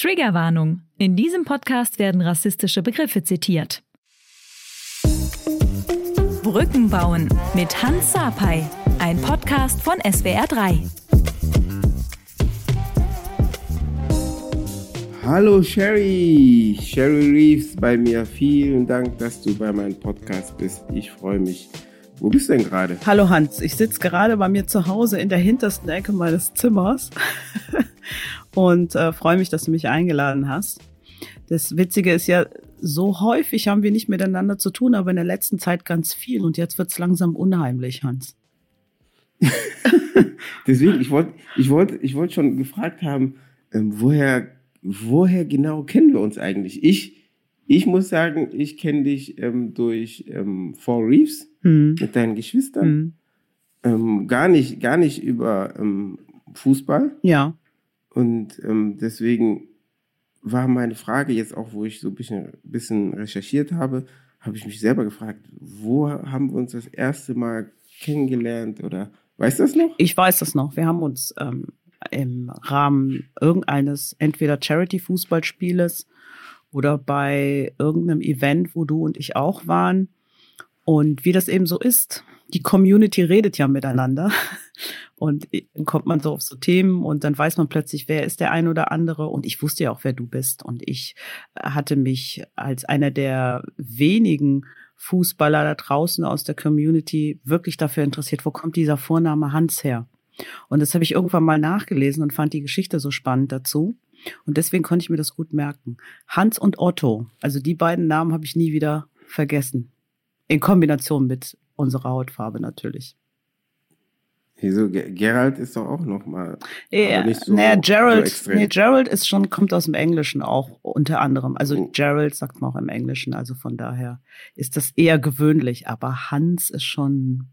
Triggerwarnung. In diesem Podcast werden rassistische Begriffe zitiert. Brücken bauen mit Hans Sapai. Ein Podcast von SWR3. Hallo Sherry, Sherry Reeves bei mir. Vielen Dank, dass du bei meinem Podcast bist. Ich freue mich. Wo bist du denn gerade? Hallo Hans, ich sitze gerade bei mir zu Hause in der hintersten Ecke meines Zimmers und äh, freue mich, dass du mich eingeladen hast. Das Witzige ist ja, so häufig haben wir nicht miteinander zu tun, aber in der letzten Zeit ganz viel und jetzt wird es langsam unheimlich, Hans. Deswegen, ich wollte ich wollt, ich wollt schon gefragt haben, ähm, woher, woher genau kennen wir uns eigentlich? Ich, ich muss sagen, ich kenne dich ähm, durch ähm, Four Reefs hm. mit deinen Geschwistern. Hm. Ähm, gar nicht, gar nicht über ähm, Fußball. Ja. Und ähm, deswegen war meine Frage jetzt auch, wo ich so ein bisschen, bisschen recherchiert habe, habe ich mich selber gefragt, wo haben wir uns das erste Mal kennengelernt oder weißt du das noch? Ich weiß das noch. Wir haben uns ähm, im Rahmen irgendeines entweder Charity-Fußballspieles oder bei irgendeinem Event, wo du und ich auch waren. Und wie das eben so ist, die Community redet ja miteinander. Und dann kommt man so auf so Themen und dann weiß man plötzlich, wer ist der ein oder andere. Und ich wusste ja auch, wer du bist. Und ich hatte mich als einer der wenigen Fußballer da draußen aus der Community wirklich dafür interessiert, wo kommt dieser Vorname Hans her? Und das habe ich irgendwann mal nachgelesen und fand die Geschichte so spannend dazu. Und deswegen konnte ich mir das gut merken. Hans und Otto, also die beiden Namen habe ich nie wieder vergessen. In Kombination mit unserer Hautfarbe natürlich. Wieso? Gerald ist doch auch noch mal. Ja, nicht so, naja, Gerald, so nee, Gerald ist schon, kommt aus dem Englischen auch unter anderem. Also oh. Gerald sagt man auch im Englischen, also von daher ist das eher gewöhnlich. Aber Hans ist schon,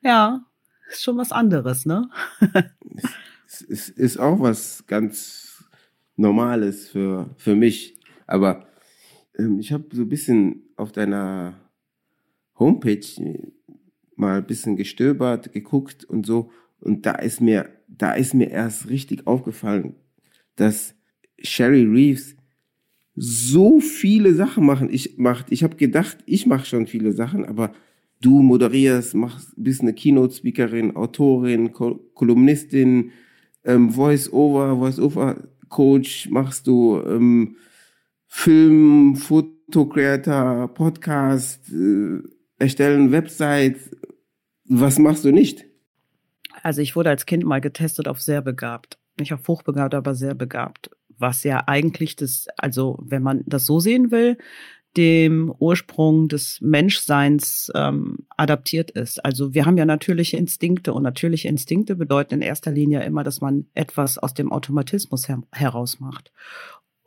ja, ist schon was anderes, ne? es ist, ist auch was ganz Normales für, für mich. Aber ähm, ich habe so ein bisschen auf deiner Homepage mal ein bisschen gestöbert, geguckt und so. Und da ist mir, da ist mir erst richtig aufgefallen, dass Sherry Reeves so viele Sachen machen. Ich macht, ich habe gedacht, ich mache schon viele Sachen, aber du moderierst, machst, bist eine Keynote-Speakerin, Autorin, Kol Kolumnistin, ähm, Voice-Over, Voice-Over-Coach, machst du ähm, Film, Foto-Creator, Podcast, äh, erstellen Website. Was machst du nicht? Also ich wurde als Kind mal getestet auf sehr begabt. Nicht auf hochbegabt, aber sehr begabt. Was ja eigentlich das, also wenn man das so sehen will, dem Ursprung des Menschseins ähm, adaptiert ist. Also wir haben ja natürliche Instinkte und natürliche Instinkte bedeuten in erster Linie immer, dass man etwas aus dem Automatismus her heraus macht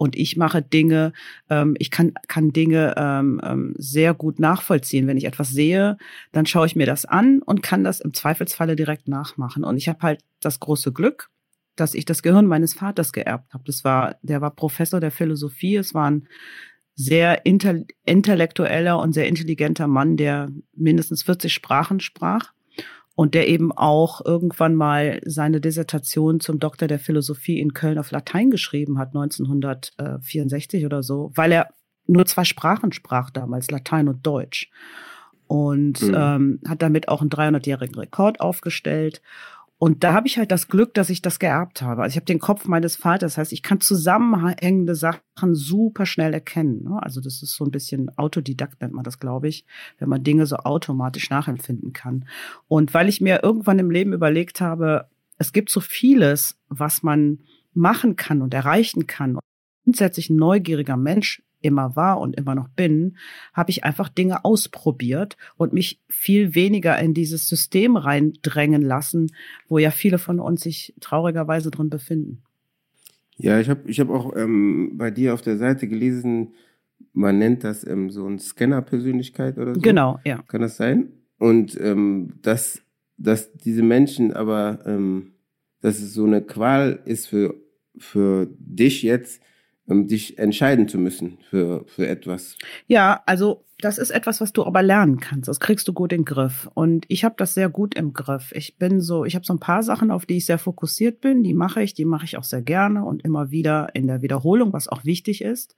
und ich mache Dinge, ähm, ich kann, kann Dinge ähm, ähm, sehr gut nachvollziehen. Wenn ich etwas sehe, dann schaue ich mir das an und kann das im Zweifelsfalle direkt nachmachen. Und ich habe halt das große Glück, dass ich das Gehirn meines Vaters geerbt habe. Das war, der war Professor der Philosophie. Es war ein sehr intellektueller und sehr intelligenter Mann, der mindestens 40 Sprachen sprach und der eben auch irgendwann mal seine Dissertation zum Doktor der Philosophie in Köln auf Latein geschrieben hat, 1964 oder so, weil er nur zwei Sprachen sprach damals, Latein und Deutsch. Und mhm. ähm, hat damit auch einen 300-jährigen Rekord aufgestellt. Und da habe ich halt das Glück, dass ich das geerbt habe. Also ich habe den Kopf meines Vaters. Das heißt, ich kann zusammenhängende Sachen super schnell erkennen. Ne? Also das ist so ein bisschen Autodidakt nennt man das, glaube ich, wenn man Dinge so automatisch nachempfinden kann. Und weil ich mir irgendwann im Leben überlegt habe, es gibt so vieles, was man machen kann und erreichen kann. Und grundsätzlich ein neugieriger Mensch immer war und immer noch bin, habe ich einfach Dinge ausprobiert und mich viel weniger in dieses System reindrängen lassen, wo ja viele von uns sich traurigerweise drin befinden. Ja, ich habe ich hab auch ähm, bei dir auf der Seite gelesen, man nennt das ähm, so ein Scanner-Persönlichkeit oder so. Genau, ja. Kann das sein? Und ähm, dass, dass diese Menschen aber, ähm, dass es so eine Qual ist für, für dich jetzt, dich entscheiden zu müssen für, für etwas. Ja, also das ist etwas, was du aber lernen kannst. Das kriegst du gut in den Griff. Und ich habe das sehr gut im Griff. Ich bin so, ich habe so ein paar Sachen, auf die ich sehr fokussiert bin. Die mache ich, die mache ich auch sehr gerne und immer wieder in der Wiederholung, was auch wichtig ist,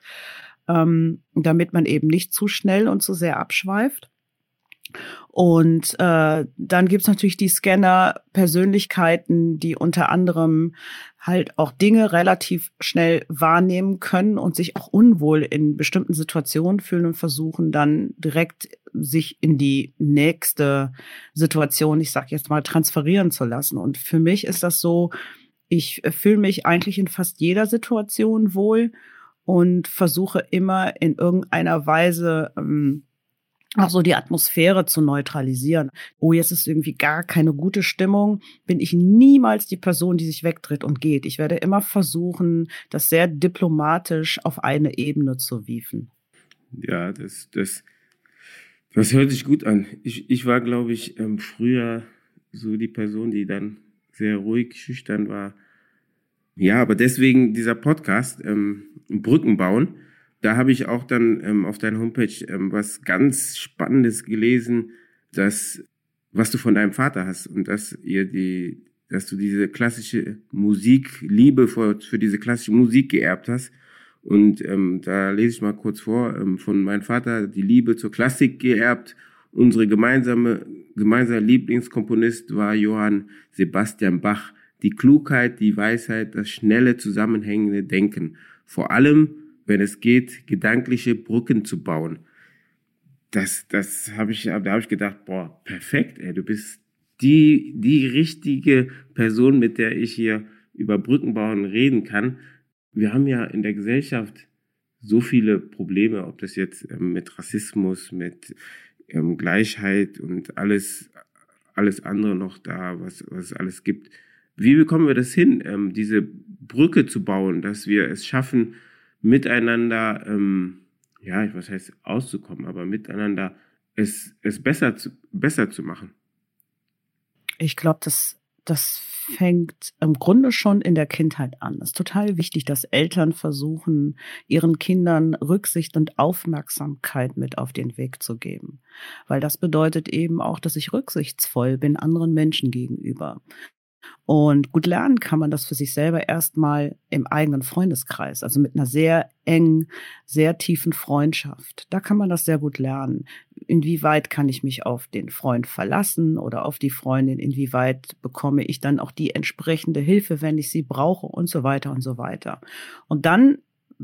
ähm, damit man eben nicht zu schnell und zu sehr abschweift. Und äh, dann gibt's natürlich die Scanner-Persönlichkeiten, die unter anderem halt auch Dinge relativ schnell wahrnehmen können und sich auch unwohl in bestimmten Situationen fühlen und versuchen dann direkt sich in die nächste Situation, ich sag jetzt mal, transferieren zu lassen. Und für mich ist das so, ich fühle mich eigentlich in fast jeder Situation wohl und versuche immer in irgendeiner Weise ähm, auch so die Atmosphäre zu neutralisieren. Oh, jetzt ist irgendwie gar keine gute Stimmung, bin ich niemals die Person, die sich wegtritt und geht. Ich werde immer versuchen, das sehr diplomatisch auf eine Ebene zu wiefen. Ja, das, das, das hört sich gut an. Ich, ich war, glaube ich, ähm, früher so die Person, die dann sehr ruhig, schüchtern war. Ja, aber deswegen dieser Podcast, ähm, Brücken bauen, da habe ich auch dann ähm, auf deiner Homepage ähm, was ganz Spannendes gelesen, dass was du von deinem Vater hast und dass ihr die, dass du diese klassische Musik, Liebe für, für diese klassische Musik geerbt hast. Und ähm, da lese ich mal kurz vor, ähm, von meinem Vater die Liebe zur Klassik geerbt. Unsere gemeinsame, gemeinsame Lieblingskomponist war Johann Sebastian Bach. Die Klugheit, die Weisheit, das schnelle, zusammenhängende Denken. Vor allem wenn es geht, gedankliche Brücken zu bauen. Das, das habe ich, da habe ich gedacht, boah, perfekt, ey, du bist die, die richtige Person, mit der ich hier über Brückenbauen reden kann. Wir haben ja in der Gesellschaft so viele Probleme, ob das jetzt ähm, mit Rassismus, mit ähm, Gleichheit und alles, alles andere noch da, was, was es alles gibt. Wie bekommen wir das hin, ähm, diese Brücke zu bauen, dass wir es schaffen, miteinander, ähm, ja, was heißt auszukommen, aber miteinander es, es besser, zu, besser zu machen? Ich glaube, das, das fängt im Grunde schon in der Kindheit an. Es ist total wichtig, dass Eltern versuchen, ihren Kindern Rücksicht und Aufmerksamkeit mit auf den Weg zu geben. Weil das bedeutet eben auch, dass ich rücksichtsvoll bin anderen Menschen gegenüber. Und gut lernen kann man das für sich selber erstmal im eigenen Freundeskreis, also mit einer sehr engen, sehr tiefen Freundschaft. Da kann man das sehr gut lernen. Inwieweit kann ich mich auf den Freund verlassen oder auf die Freundin? Inwieweit bekomme ich dann auch die entsprechende Hilfe, wenn ich sie brauche und so weiter und so weiter. Und dann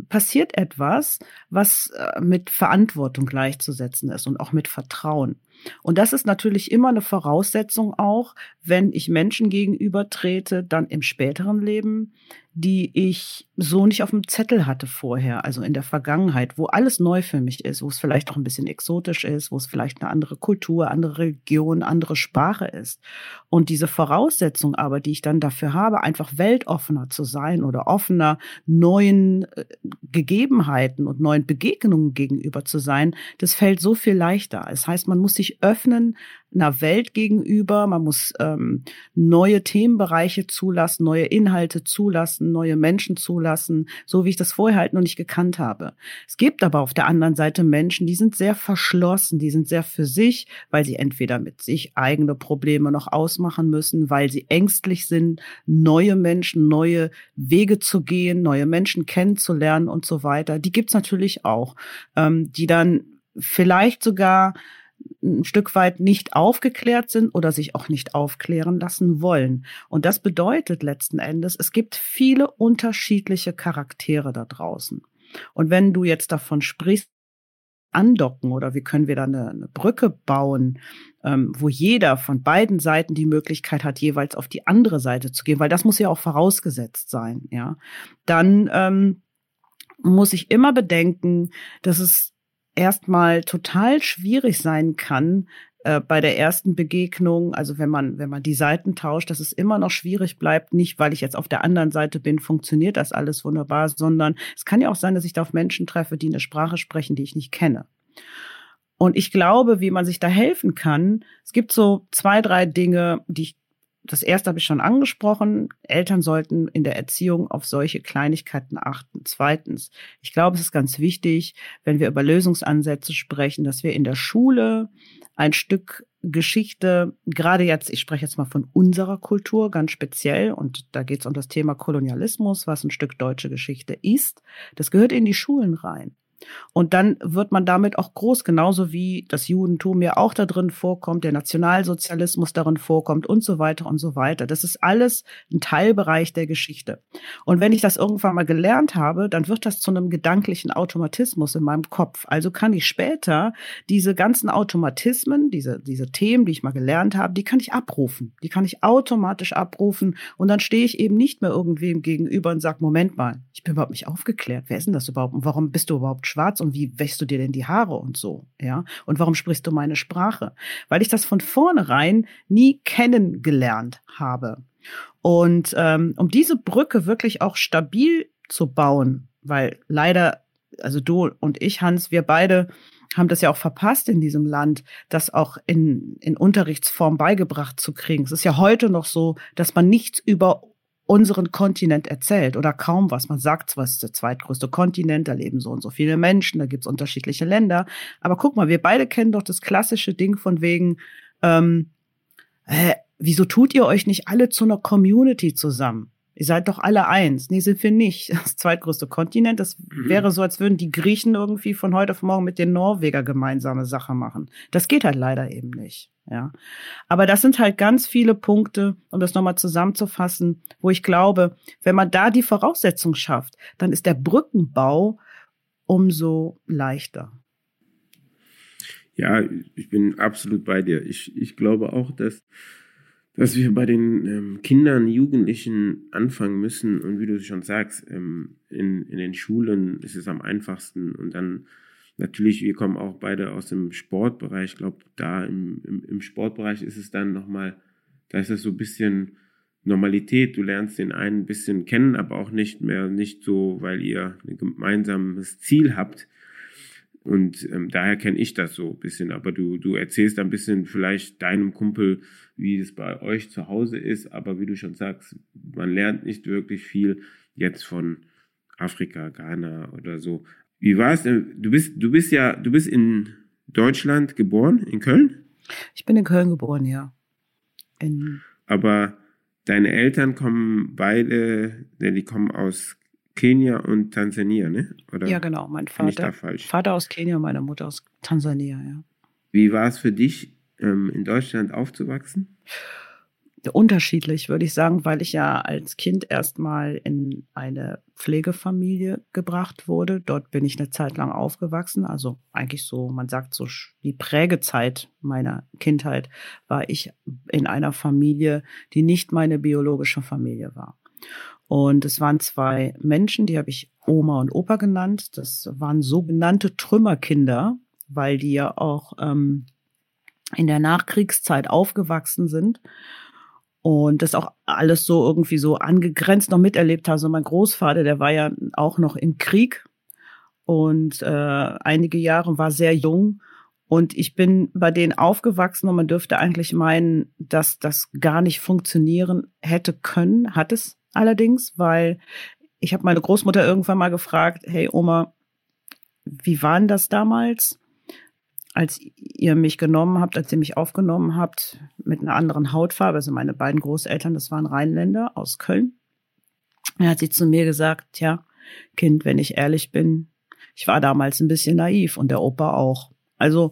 passiert etwas, was äh, mit Verantwortung gleichzusetzen ist und auch mit Vertrauen. Und das ist natürlich immer eine Voraussetzung auch, wenn ich Menschen gegenüber trete, dann im späteren Leben, die ich so nicht auf dem Zettel hatte vorher, also in der Vergangenheit, wo alles neu für mich ist, wo es vielleicht auch ein bisschen exotisch ist, wo es vielleicht eine andere Kultur, andere Region, andere Sprache ist. Und diese Voraussetzung aber, die ich dann dafür habe, einfach weltoffener zu sein oder offener neuen äh, Gegebenheiten und neuen Begegnungen gegenüber zu sein, das fällt so viel leichter. Das heißt, man muss sich öffnen einer Welt gegenüber. Man muss ähm, neue Themenbereiche zulassen, neue Inhalte zulassen, neue Menschen zulassen, so wie ich das vorher halt noch nicht gekannt habe. Es gibt aber auf der anderen Seite Menschen, die sind sehr verschlossen, die sind sehr für sich, weil sie entweder mit sich eigene Probleme noch ausmachen müssen, weil sie ängstlich sind, neue Menschen, neue Wege zu gehen, neue Menschen kennenzulernen und so weiter. Die gibt's natürlich auch, ähm, die dann vielleicht sogar ein Stück weit nicht aufgeklärt sind oder sich auch nicht aufklären lassen wollen. Und das bedeutet letzten Endes, es gibt viele unterschiedliche Charaktere da draußen. Und wenn du jetzt davon sprichst, andocken oder wie können wir da eine, eine Brücke bauen, ähm, wo jeder von beiden Seiten die Möglichkeit hat, jeweils auf die andere Seite zu gehen, weil das muss ja auch vorausgesetzt sein, ja, dann ähm, muss ich immer bedenken, dass es erstmal total schwierig sein kann, äh, bei der ersten Begegnung, also wenn man, wenn man die Seiten tauscht, dass es immer noch schwierig bleibt, nicht weil ich jetzt auf der anderen Seite bin, funktioniert das alles wunderbar, sondern es kann ja auch sein, dass ich da auf Menschen treffe, die eine Sprache sprechen, die ich nicht kenne. Und ich glaube, wie man sich da helfen kann, es gibt so zwei, drei Dinge, die ich das erste habe ich schon angesprochen. Eltern sollten in der Erziehung auf solche Kleinigkeiten achten. Zweitens, ich glaube, es ist ganz wichtig, wenn wir über Lösungsansätze sprechen, dass wir in der Schule ein Stück Geschichte, gerade jetzt, ich spreche jetzt mal von unserer Kultur ganz speziell, und da geht es um das Thema Kolonialismus, was ein Stück deutsche Geschichte ist. Das gehört in die Schulen rein. Und dann wird man damit auch groß, genauso wie das Judentum ja auch da drin vorkommt, der Nationalsozialismus darin vorkommt und so weiter und so weiter. Das ist alles ein Teilbereich der Geschichte. Und wenn ich das irgendwann mal gelernt habe, dann wird das zu einem gedanklichen Automatismus in meinem Kopf. Also kann ich später diese ganzen Automatismen, diese, diese Themen, die ich mal gelernt habe, die kann ich abrufen. Die kann ich automatisch abrufen. Und dann stehe ich eben nicht mehr irgendwem gegenüber und sage, Moment mal, ich bin überhaupt nicht aufgeklärt. Wer ist denn das überhaupt? Und warum bist du überhaupt schwarz und wie wäschst du dir denn die Haare und so, ja? Und warum sprichst du meine Sprache? Weil ich das von vornherein nie kennengelernt habe. Und ähm, um diese Brücke wirklich auch stabil zu bauen, weil leider, also du und ich, Hans, wir beide haben das ja auch verpasst in diesem Land, das auch in, in Unterrichtsform beigebracht zu kriegen. Es ist ja heute noch so, dass man nichts über unseren Kontinent erzählt oder kaum was. Man sagt zwar, es ist der zweitgrößte Kontinent, da leben so und so viele Menschen, da gibt's unterschiedliche Länder. Aber guck mal, wir beide kennen doch das klassische Ding von wegen, ähm, äh, wieso tut ihr euch nicht alle zu einer Community zusammen? Ihr seid doch alle eins. Nee, sind wir nicht. Das zweitgrößte Kontinent. Das mhm. wäre so, als würden die Griechen irgendwie von heute auf morgen mit den Norweger gemeinsame Sache machen. Das geht halt leider eben nicht. Ja. Aber das sind halt ganz viele Punkte, um das nochmal zusammenzufassen, wo ich glaube, wenn man da die Voraussetzung schafft, dann ist der Brückenbau umso leichter. Ja, ich bin absolut bei dir. Ich, ich glaube auch, dass dass wir bei den ähm, Kindern, Jugendlichen anfangen müssen und wie du schon sagst, ähm, in, in den Schulen ist es am einfachsten und dann natürlich, wir kommen auch beide aus dem Sportbereich, ich glaube, da im, im, im Sportbereich ist es dann nochmal, da ist es so ein bisschen Normalität, du lernst den einen ein bisschen kennen, aber auch nicht mehr, nicht so, weil ihr ein gemeinsames Ziel habt, und ähm, daher kenne ich das so ein bisschen. Aber du, du erzählst ein bisschen vielleicht deinem Kumpel, wie es bei euch zu Hause ist. Aber wie du schon sagst, man lernt nicht wirklich viel jetzt von Afrika, Ghana oder so. Wie war es denn? Du bist, du bist ja, du bist in Deutschland geboren, in Köln? Ich bin in Köln geboren, ja. In Aber deine Eltern kommen beide, die kommen aus Kenia und Tansania, ne? Oder ja, genau. Mein Vater, Vater aus Kenia, meine Mutter aus Tansania, ja. Wie war es für dich, ähm, in Deutschland aufzuwachsen? Unterschiedlich, würde ich sagen, weil ich ja als Kind erstmal in eine Pflegefamilie gebracht wurde. Dort bin ich eine Zeit lang aufgewachsen. Also eigentlich so, man sagt so, die Prägezeit meiner Kindheit war ich in einer Familie, die nicht meine biologische Familie war. Und es waren zwei Menschen, die habe ich Oma und Opa genannt. Das waren sogenannte Trümmerkinder, weil die ja auch ähm, in der Nachkriegszeit aufgewachsen sind und das auch alles so irgendwie so angegrenzt noch miterlebt haben. So mein Großvater, der war ja auch noch im Krieg und äh, einige Jahre war sehr jung. Und ich bin bei denen aufgewachsen und man dürfte eigentlich meinen, dass das gar nicht funktionieren hätte können, hat es allerdings, weil ich habe meine Großmutter irgendwann mal gefragt, hey Oma, wie war denn das damals, als ihr mich genommen habt, als ihr mich aufgenommen habt mit einer anderen Hautfarbe? Also meine beiden Großeltern, das waren Rheinländer aus Köln. Da hat sie zu mir gesagt, ja, Kind, wenn ich ehrlich bin, ich war damals ein bisschen naiv und der Opa auch. Also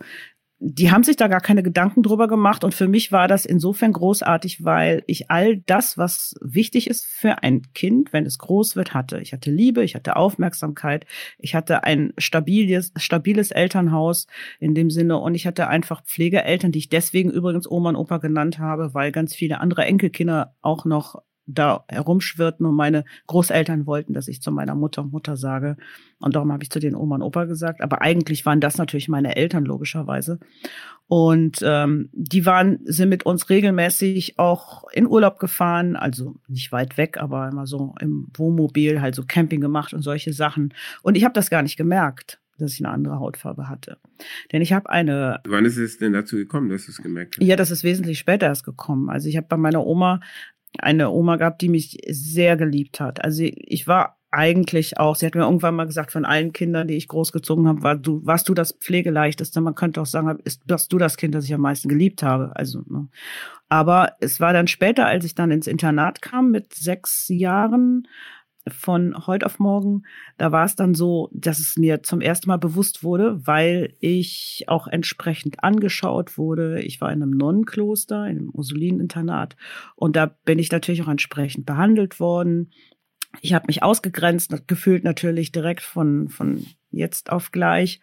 die haben sich da gar keine Gedanken drüber gemacht und für mich war das insofern großartig, weil ich all das, was wichtig ist für ein Kind, wenn es groß wird, hatte. Ich hatte Liebe, ich hatte Aufmerksamkeit, ich hatte ein stabiles, stabiles Elternhaus in dem Sinne und ich hatte einfach Pflegeeltern, die ich deswegen übrigens Oma und Opa genannt habe, weil ganz viele andere Enkelkinder auch noch da herumschwirrten und meine Großeltern wollten, dass ich zu meiner Mutter Mutter sage. Und darum habe ich zu den Oma und Opa gesagt. Aber eigentlich waren das natürlich meine Eltern logischerweise. Und ähm, die waren, sind mit uns regelmäßig auch in Urlaub gefahren, also nicht weit weg, aber immer so im Wohnmobil, halt so Camping gemacht und solche Sachen. Und ich habe das gar nicht gemerkt. dass ich eine andere Hautfarbe hatte. Denn ich habe eine. Wann ist es denn dazu gekommen, dass du es gemerkt hast? Ja, das ist wesentlich später erst gekommen. Also ich habe bei meiner Oma eine Oma gehabt, die mich sehr geliebt hat. Also ich war eigentlich auch, sie hat mir irgendwann mal gesagt, von allen Kindern, die ich großgezogen habe, war du, warst du das Pflegeleichteste. Man könnte auch sagen, ist, warst du das Kind, das ich am meisten geliebt habe. Also, ne. Aber es war dann später, als ich dann ins Internat kam mit sechs Jahren, von heute auf morgen, da war es dann so, dass es mir zum ersten Mal bewusst wurde, weil ich auch entsprechend angeschaut wurde. Ich war in einem Nonnenkloster, in einem Ursulineninternat und da bin ich natürlich auch entsprechend behandelt worden. Ich habe mich ausgegrenzt, gefühlt natürlich direkt von, von jetzt auf gleich.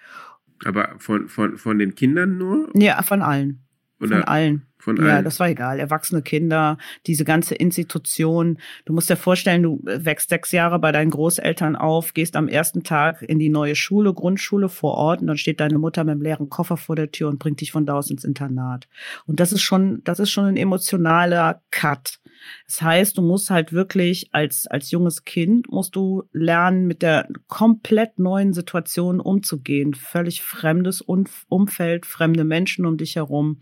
Aber von, von, von den Kindern nur? Ja, von allen. Oder von allen. Von ja, das war egal. Erwachsene Kinder, diese ganze Institution. Du musst dir vorstellen, du wächst sechs Jahre bei deinen Großeltern auf, gehst am ersten Tag in die neue Schule, Grundschule vor Ort und dann steht deine Mutter mit einem leeren Koffer vor der Tür und bringt dich von da aus ins Internat. Und das ist schon, das ist schon ein emotionaler Cut. Das heißt, du musst halt wirklich als, als junges Kind musst du lernen, mit der komplett neuen Situation umzugehen. Völlig fremdes Umfeld, fremde Menschen um dich herum.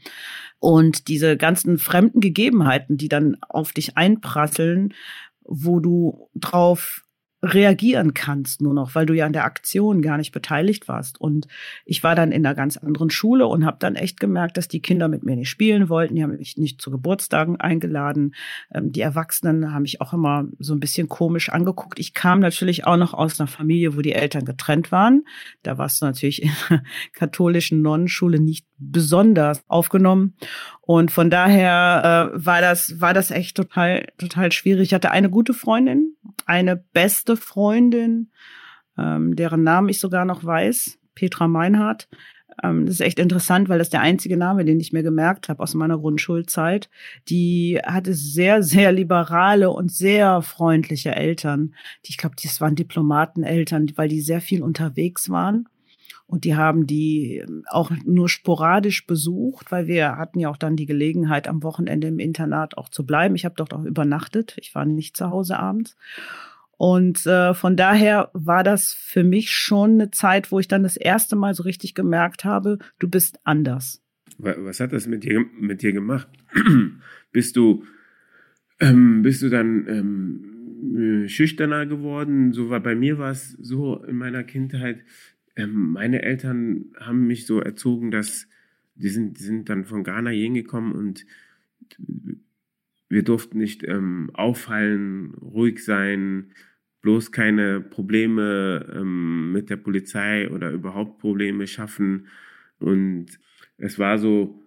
Und diese ganzen fremden Gegebenheiten, die dann auf dich einprasseln, wo du drauf reagieren kannst nur noch, weil du ja an der Aktion gar nicht beteiligt warst. Und ich war dann in einer ganz anderen Schule und habe dann echt gemerkt, dass die Kinder mit mir nicht spielen wollten. Die haben mich nicht zu Geburtstagen eingeladen. Ähm, die Erwachsenen haben mich auch immer so ein bisschen komisch angeguckt. Ich kam natürlich auch noch aus einer Familie, wo die Eltern getrennt waren. Da warst du natürlich in der katholischen Nonnenschule nicht besonders aufgenommen. Und von daher äh, war das war das echt total total schwierig. Ich hatte eine gute Freundin, eine beste Freundin, ähm, deren Namen ich sogar noch weiß, Petra Meinhardt. Ähm, das ist echt interessant, weil das der einzige Name, den ich mir gemerkt habe aus meiner Grundschulzeit. Die hatte sehr, sehr liberale und sehr freundliche Eltern. Die, ich glaube, das waren Diplomateneltern, weil die sehr viel unterwegs waren. Und die haben die ähm, auch nur sporadisch besucht, weil wir hatten ja auch dann die Gelegenheit, am Wochenende im Internat auch zu bleiben. Ich habe dort auch übernachtet. Ich war nicht zu Hause abends. Und äh, von daher war das für mich schon eine Zeit, wo ich dann das erste Mal so richtig gemerkt habe, du bist anders. Was hat das mit dir, mit dir gemacht? bist du, ähm, bist du dann ähm, schüchterner geworden? So war bei mir war es so in meiner Kindheit. Ähm, meine Eltern haben mich so erzogen, dass die sind, die sind dann von Ghana hingekommen und wir durften nicht ähm, auffallen, ruhig sein, bloß keine Probleme ähm, mit der Polizei oder überhaupt Probleme schaffen. Und es war so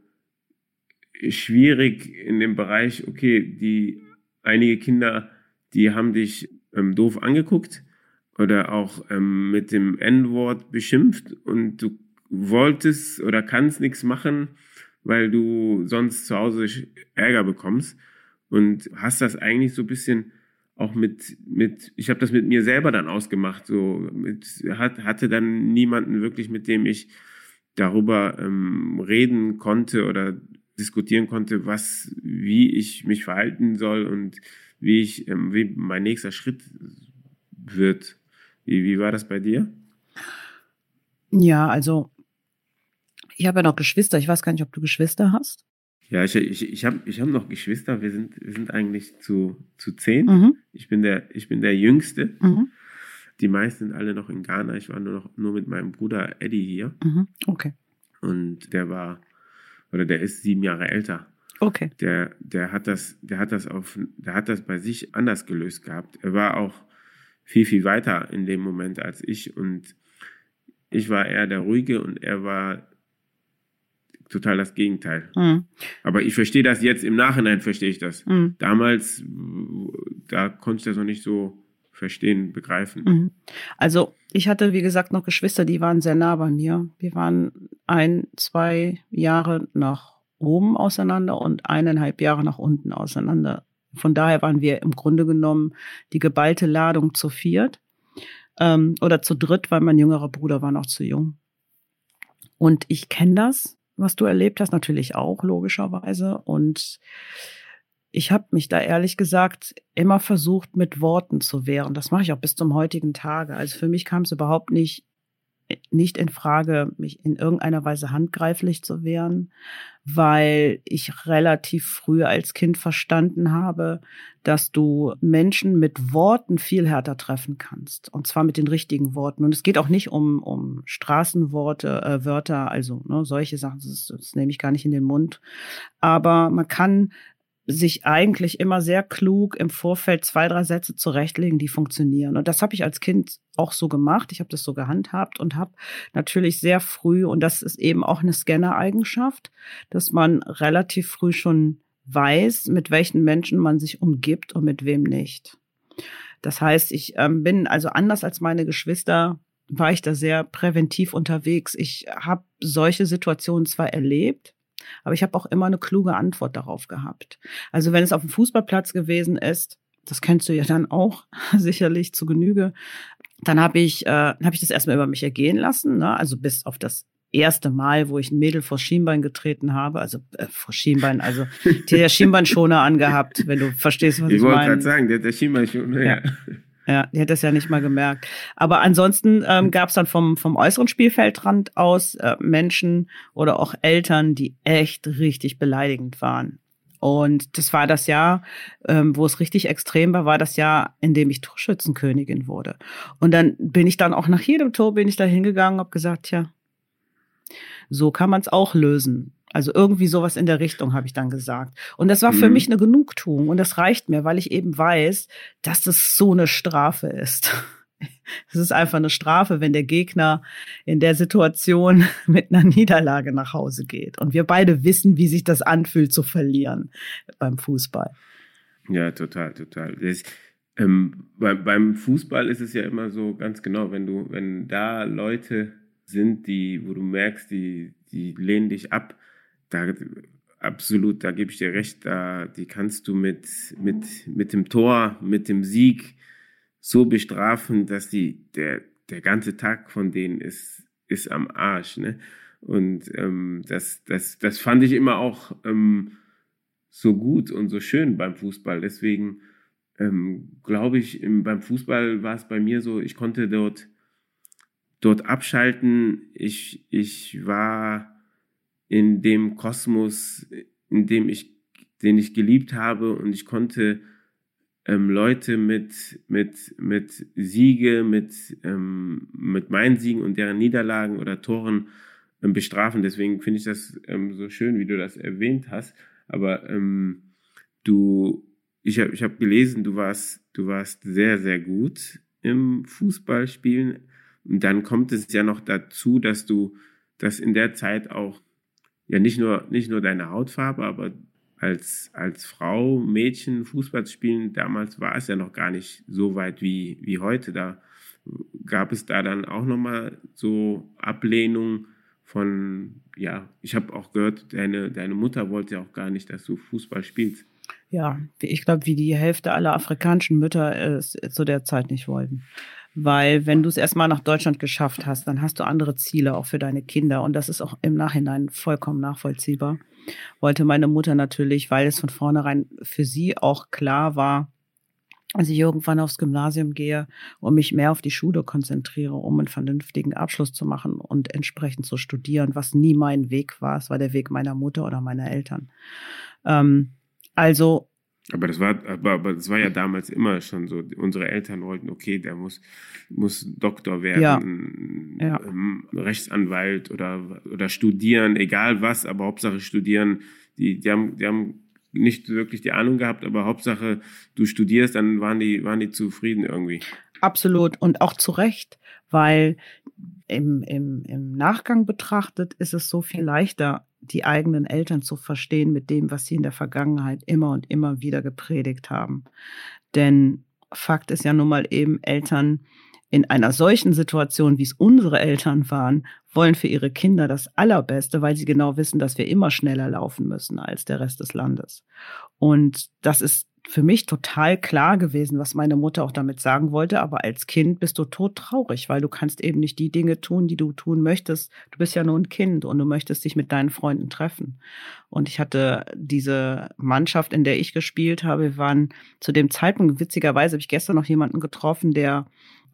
schwierig in dem Bereich, okay, die einige Kinder, die haben dich ähm, doof angeguckt oder auch ähm, mit dem N-Wort beschimpft und du wolltest oder kannst nichts machen, weil du sonst zu Hause Ärger bekommst und hast das eigentlich so ein bisschen auch mit, mit ich habe das mit mir selber dann ausgemacht, so mit, hat, hatte dann niemanden wirklich, mit dem ich darüber ähm, reden konnte oder diskutieren konnte, was, wie ich mich verhalten soll und wie ich, ähm, wie mein nächster Schritt wird. Wie, wie war das bei dir? Ja, also ich habe ja noch Geschwister. Ich weiß gar nicht, ob du Geschwister hast. Ja, ich, ich, ich habe ich hab noch Geschwister. Wir sind, wir sind eigentlich zu, zu zehn. Mhm. Ich, bin der, ich bin der Jüngste. Mhm. Die meisten sind alle noch in Ghana. Ich war nur noch nur mit meinem Bruder Eddie hier. Mhm. Okay. Und der war, oder der ist sieben Jahre älter. Okay. Der, der hat das, der hat das auf, der hat das bei sich anders gelöst gehabt. Er war auch viel, viel weiter in dem Moment als ich. Und ich war eher der Ruhige und er war total das Gegenteil. Mhm. Aber ich verstehe das jetzt, im Nachhinein verstehe ich das. Mhm. Damals, da konnte ich das noch nicht so verstehen, begreifen. Mhm. Also ich hatte, wie gesagt, noch Geschwister, die waren sehr nah bei mir. Wir waren ein, zwei Jahre nach oben auseinander und eineinhalb Jahre nach unten auseinander. Von daher waren wir im Grunde genommen die geballte Ladung zu viert ähm, oder zu dritt, weil mein jüngerer Bruder war noch zu jung. Und ich kenne das was du erlebt hast, natürlich auch, logischerweise. Und ich habe mich da ehrlich gesagt immer versucht, mit Worten zu wehren. Das mache ich auch bis zum heutigen Tage. Also für mich kam es überhaupt nicht nicht in Frage, mich in irgendeiner Weise handgreiflich zu wehren, weil ich relativ früh als Kind verstanden habe, dass du Menschen mit Worten viel härter treffen kannst. Und zwar mit den richtigen Worten. Und es geht auch nicht um, um Straßenworte, äh, Wörter, also ne, solche Sachen, das, das nehme ich gar nicht in den Mund. Aber man kann sich eigentlich immer sehr klug im Vorfeld zwei, drei Sätze zurechtlegen, die funktionieren. Und das habe ich als Kind auch so gemacht. Ich habe das so gehandhabt und habe natürlich sehr früh, und das ist eben auch eine Scanner-Eigenschaft, dass man relativ früh schon weiß, mit welchen Menschen man sich umgibt und mit wem nicht. Das heißt, ich ähm, bin also anders als meine Geschwister, war ich da sehr präventiv unterwegs. Ich habe solche Situationen zwar erlebt, aber ich habe auch immer eine kluge Antwort darauf gehabt. Also wenn es auf dem Fußballplatz gewesen ist, das kennst du ja dann auch sicherlich zu Genüge, dann habe ich, äh, hab ich das erstmal über mich ergehen lassen, ne? also bis auf das erste Mal, wo ich ein Mädel vor Schienbein getreten habe, also äh, vor Schienbein, also der Schienbeinschoner angehabt, wenn du verstehst, was ich, ich meine. Ich wollte gerade sagen, der, der Schienbeinschoner, ja. ja. Ja, die hat das ja nicht mal gemerkt. Aber ansonsten ähm, gab es dann vom, vom äußeren Spielfeldrand aus äh, Menschen oder auch Eltern, die echt richtig beleidigend waren. Und das war das Jahr, ähm, wo es richtig extrem war, war das Jahr, in dem ich Torschützenkönigin wurde. Und dann bin ich dann auch nach jedem Tor bin ich da hingegangen, habe gesagt, ja, so kann man es auch lösen. Also irgendwie sowas in der Richtung habe ich dann gesagt. Und das war für mhm. mich eine Genugtuung und das reicht mir, weil ich eben weiß, dass das so eine Strafe ist. Es ist einfach eine Strafe, wenn der Gegner in der Situation mit einer Niederlage nach Hause geht. Und wir beide wissen, wie sich das anfühlt zu verlieren beim Fußball. Ja, total, total. Das, ähm, bei, beim Fußball ist es ja immer so ganz genau, wenn du, wenn da Leute sind, die, wo du merkst, die, die lehnen dich ab, da absolut, da gebe ich dir recht, da die kannst du mit, mit, mit dem Tor, mit dem Sieg so bestrafen, dass die, der, der ganze Tag von denen ist, ist am Arsch. Ne? Und ähm, das, das, das fand ich immer auch ähm, so gut und so schön beim Fußball. Deswegen ähm, glaube ich, im, beim Fußball war es bei mir so, ich konnte dort, dort abschalten. Ich, ich war in dem Kosmos, in dem ich, den ich geliebt habe und ich konnte ähm, Leute mit, mit, mit Siege, mit, ähm, mit meinen Siegen und deren Niederlagen oder Toren ähm, bestrafen. Deswegen finde ich das ähm, so schön, wie du das erwähnt hast. Aber ähm, du, ich habe ich hab gelesen, du warst, du warst sehr, sehr gut im Fußballspielen. Und dann kommt es ja noch dazu, dass du, dass in der Zeit auch ja nicht nur, nicht nur deine Hautfarbe, aber als, als Frau, Mädchen Fußball zu spielen, damals war es ja noch gar nicht so weit wie, wie heute. Da gab es da dann auch nochmal so Ablehnung von, ja, ich habe auch gehört, deine, deine Mutter wollte ja auch gar nicht, dass du Fußball spielst. Ja, ich glaube, wie die Hälfte aller afrikanischen Mütter es zu der Zeit nicht wollten. Weil wenn du es erstmal nach Deutschland geschafft hast, dann hast du andere Ziele auch für deine Kinder. Und das ist auch im Nachhinein vollkommen nachvollziehbar. Wollte meine Mutter natürlich, weil es von vornherein für sie auch klar war, als ich irgendwann aufs Gymnasium gehe und mich mehr auf die Schule konzentriere, um einen vernünftigen Abschluss zu machen und entsprechend zu studieren, was nie mein Weg war. Es war der Weg meiner Mutter oder meiner Eltern. Ähm, also aber das war, aber, aber das war ja damals immer schon so. Unsere Eltern wollten, okay, der muss, muss Doktor werden, ja. Ja. Ähm, Rechtsanwalt oder, oder studieren, egal was, aber Hauptsache studieren. Die, die haben, die haben nicht wirklich die Ahnung gehabt, aber Hauptsache du studierst, dann waren die, waren die zufrieden irgendwie. Absolut und auch zu Recht, weil im, im, im Nachgang betrachtet ist es so viel leichter, die eigenen Eltern zu verstehen mit dem, was sie in der Vergangenheit immer und immer wieder gepredigt haben. Denn Fakt ist ja nun mal eben, Eltern in einer solchen Situation, wie es unsere Eltern waren, wollen für ihre Kinder das Allerbeste, weil sie genau wissen, dass wir immer schneller laufen müssen als der Rest des Landes. Und das ist für mich total klar gewesen, was meine Mutter auch damit sagen wollte. Aber als Kind bist du todtraurig, weil du kannst eben nicht die Dinge tun, die du tun möchtest. Du bist ja nur ein Kind und du möchtest dich mit deinen Freunden treffen. Und ich hatte diese Mannschaft, in der ich gespielt habe, waren zu dem Zeitpunkt, witzigerweise habe ich gestern noch jemanden getroffen, der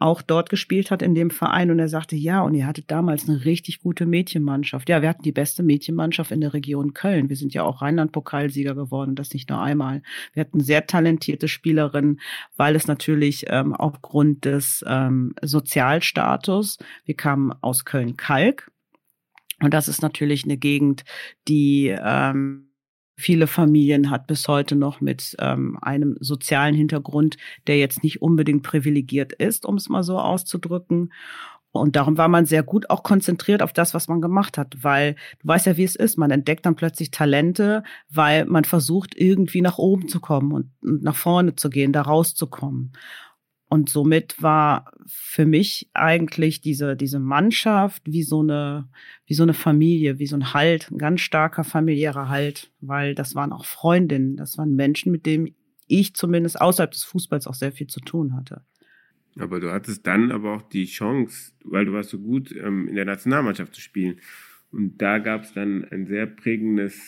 auch dort gespielt hat in dem Verein und er sagte, ja, und ihr hattet damals eine richtig gute Mädchenmannschaft. Ja, wir hatten die beste Mädchenmannschaft in der Region Köln. Wir sind ja auch Rheinland-Pokalsieger geworden, das nicht nur einmal. Wir hatten sehr talentierte Spielerinnen, weil es natürlich ähm, aufgrund des ähm, Sozialstatus, wir kamen aus Köln-Kalk und das ist natürlich eine Gegend, die ähm, viele Familien hat bis heute noch mit ähm, einem sozialen Hintergrund, der jetzt nicht unbedingt privilegiert ist, um es mal so auszudrücken. Und darum war man sehr gut auch konzentriert auf das, was man gemacht hat, weil du weißt ja, wie es ist. Man entdeckt dann plötzlich Talente, weil man versucht, irgendwie nach oben zu kommen und, und nach vorne zu gehen, da rauszukommen. Und somit war für mich eigentlich diese, diese Mannschaft wie so eine, wie so eine Familie, wie so ein Halt, ein ganz starker familiärer Halt, weil das waren auch Freundinnen, das waren Menschen, mit denen ich zumindest außerhalb des Fußballs auch sehr viel zu tun hatte. Aber du hattest dann aber auch die Chance, weil du warst so gut, ähm, in der Nationalmannschaft zu spielen. Und da gab es dann ein sehr prägendes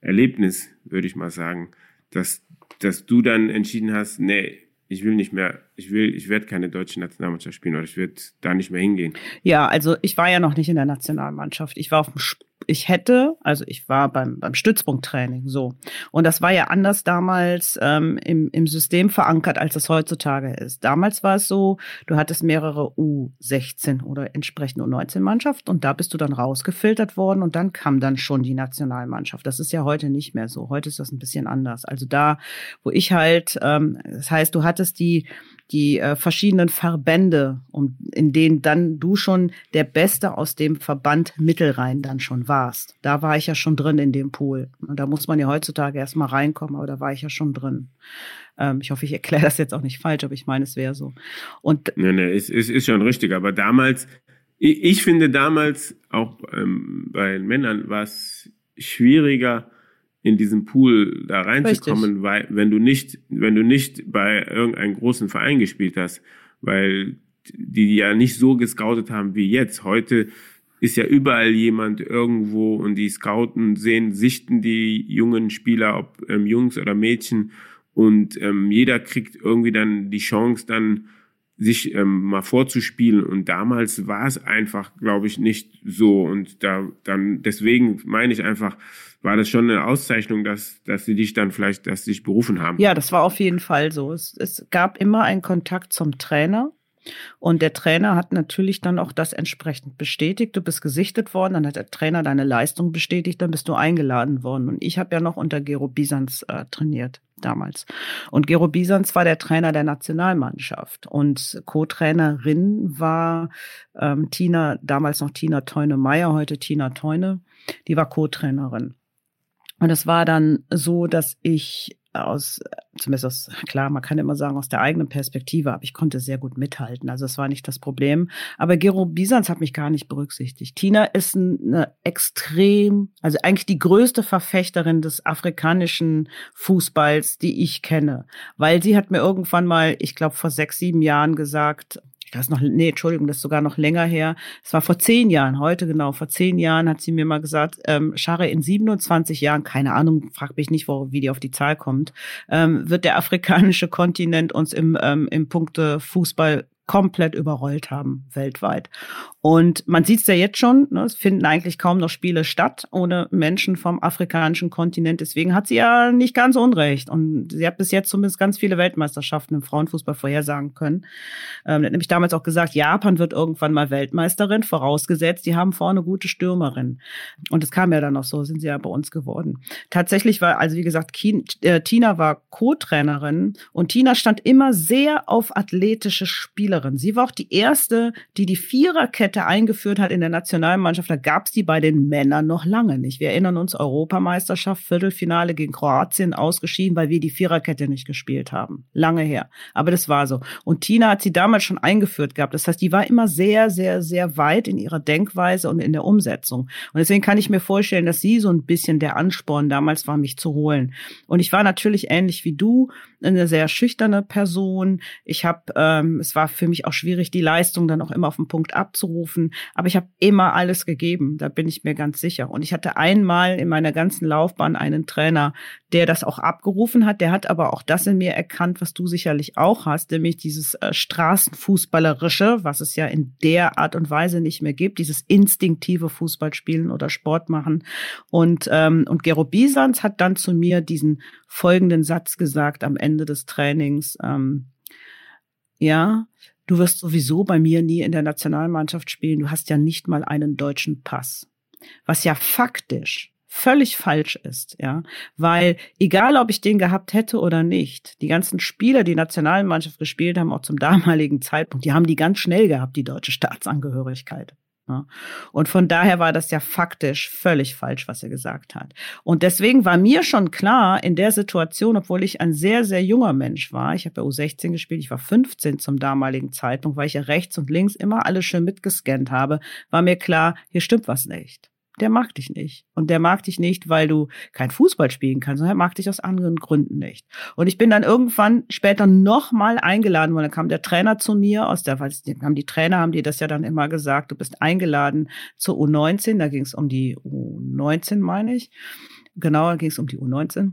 Erlebnis, würde ich mal sagen, dass, dass du dann entschieden hast, nee, ich will nicht mehr, ich will, ich werde keine deutsche Nationalmannschaft spielen oder ich werde da nicht mehr hingehen. Ja, also ich war ja noch nicht in der Nationalmannschaft. Ich war auf dem ich hätte, also ich war beim, beim Stützpunkttraining so. Und das war ja anders damals ähm, im, im System verankert, als es heutzutage ist. Damals war es so, du hattest mehrere U16 oder entsprechend U19-Mannschaft und da bist du dann rausgefiltert worden und dann kam dann schon die Nationalmannschaft. Das ist ja heute nicht mehr so. Heute ist das ein bisschen anders. Also da, wo ich halt, ähm, das heißt, du hattest die die äh, verschiedenen Verbände, um, in denen dann du schon der Beste aus dem Verband Mittelrhein dann schon warst. Da war ich ja schon drin in dem Pool. Und da muss man ja heutzutage erstmal reinkommen, aber da war ich ja schon drin. Ähm, ich hoffe, ich erkläre das jetzt auch nicht falsch, aber ich meine, es wäre so. Und nee, nee, es ist, ist schon richtig. Aber damals, ich, ich finde damals auch ähm, bei Männern war es schwieriger, in diesen Pool da reinzukommen, weil wenn du nicht, wenn du nicht bei irgendeinem großen Verein gespielt hast, weil die ja nicht so gescoutet haben wie jetzt. Heute ist ja überall jemand irgendwo und die Scouten sehen, sichten die jungen Spieler, ob ähm, Jungs oder Mädchen. Und ähm, jeder kriegt irgendwie dann die Chance dann sich ähm, mal vorzuspielen. Und damals war es einfach, glaube ich, nicht so. Und da dann deswegen meine ich einfach, war das schon eine Auszeichnung, dass, dass sie dich dann vielleicht, dass sie dich berufen haben. Ja, das war auf jeden Fall so. Es, es gab immer einen Kontakt zum Trainer. Und der Trainer hat natürlich dann auch das entsprechend bestätigt. Du bist gesichtet worden, dann hat der Trainer deine Leistung bestätigt, dann bist du eingeladen worden. Und ich habe ja noch unter Gero Bisans äh, trainiert damals. Und Gero Bisans war der Trainer der Nationalmannschaft. Und Co-Trainerin war ähm, Tina, damals noch Tina Teune-Meyer, heute Tina Teune. Die war Co-Trainerin. Und es war dann so, dass ich aus, zumindest aus, klar, man kann immer sagen, aus der eigenen Perspektive, aber ich konnte sehr gut mithalten. Also es war nicht das Problem. Aber Gero Bisans hat mich gar nicht berücksichtigt. Tina ist eine extrem, also eigentlich die größte Verfechterin des afrikanischen Fußballs, die ich kenne. Weil sie hat mir irgendwann mal, ich glaube vor sechs, sieben Jahren gesagt, das ist noch, nee, Entschuldigung, das ist sogar noch länger her. Es war vor zehn Jahren, heute genau, vor zehn Jahren hat sie mir mal gesagt, ähm, Schare, in 27 Jahren, keine Ahnung, frag mich nicht, wo, wie die auf die Zahl kommt, ähm, wird der afrikanische Kontinent uns im, ähm, im Punkte Fußball komplett überrollt haben weltweit. Und man sieht es ja jetzt schon, ne, es finden eigentlich kaum noch Spiele statt ohne Menschen vom afrikanischen Kontinent. Deswegen hat sie ja nicht ganz unrecht. Und sie hat bis jetzt zumindest ganz viele Weltmeisterschaften im Frauenfußball vorhersagen können. Ähm, hat nämlich damals auch gesagt, Japan wird irgendwann mal Weltmeisterin, vorausgesetzt, die haben vorne gute Stürmerin. Und es kam ja dann auch so, sind sie ja bei uns geworden. Tatsächlich war, also wie gesagt, Kien, äh, Tina war Co-Trainerin und Tina stand immer sehr auf athletische Spielerin. Sie war auch die erste, die die Viererkette Viererkette eingeführt hat in der Nationalmannschaft, da gab es die bei den Männern noch lange nicht. Wir erinnern uns, Europameisterschaft, Viertelfinale gegen Kroatien ausgeschieden, weil wir die Viererkette nicht gespielt haben. Lange her. Aber das war so. Und Tina hat sie damals schon eingeführt gehabt. Das heißt, die war immer sehr, sehr, sehr weit in ihrer Denkweise und in der Umsetzung. Und deswegen kann ich mir vorstellen, dass sie so ein bisschen der Ansporn damals war, mich zu holen. Und ich war natürlich ähnlich wie du, eine sehr schüchterne Person. Ich habe, ähm, es war für mich auch schwierig, die Leistung dann auch immer auf den Punkt abzurufen. Aber ich habe immer alles gegeben, da bin ich mir ganz sicher. Und ich hatte einmal in meiner ganzen Laufbahn einen Trainer, der das auch abgerufen hat. Der hat aber auch das in mir erkannt, was du sicherlich auch hast, nämlich dieses äh, Straßenfußballerische, was es ja in der Art und Weise nicht mehr gibt, dieses instinktive Fußballspielen oder Sport machen. Und, ähm, und Gero Bisans hat dann zu mir diesen folgenden Satz gesagt am Ende des Trainings. Ähm, ja, du wirst sowieso bei mir nie in der Nationalmannschaft spielen. Du hast ja nicht mal einen deutschen Pass. Was ja faktisch völlig falsch ist, ja, weil egal ob ich den gehabt hätte oder nicht, die ganzen Spieler, die Nationalmannschaft gespielt haben, auch zum damaligen Zeitpunkt, die haben die ganz schnell gehabt, die deutsche Staatsangehörigkeit. Ja. Und von daher war das ja faktisch völlig falsch, was er gesagt hat. Und deswegen war mir schon klar, in der Situation, obwohl ich ein sehr, sehr junger Mensch war, ich habe ja U16 gespielt, ich war 15 zum damaligen Zeitpunkt, weil ich ja rechts und links immer alles schön mitgescannt habe, war mir klar, hier stimmt was nicht der mag dich nicht. Und der mag dich nicht, weil du kein Fußball spielen kannst, sondern er mag dich aus anderen Gründen nicht. Und ich bin dann irgendwann später nochmal eingeladen worden. Dann kam der Trainer zu mir aus der, weil haben die Trainer, haben die das ja dann immer gesagt, du bist eingeladen zur U19. Da ging es um die U19, meine ich. Genauer ging es um die U19.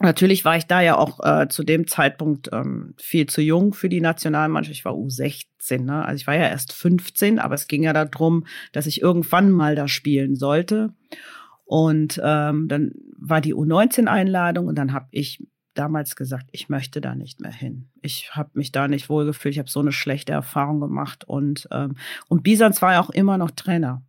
Natürlich war ich da ja auch äh, zu dem Zeitpunkt ähm, viel zu jung für die Nationalmannschaft. Ich war U16, ne? also ich war ja erst 15, aber es ging ja darum, dass ich irgendwann mal da spielen sollte. Und ähm, dann war die U19-Einladung und dann habe ich damals gesagt, ich möchte da nicht mehr hin. Ich habe mich da nicht wohlgefühlt. Ich habe so eine schlechte Erfahrung gemacht und ähm, und Bisans war ja auch immer noch Trainer.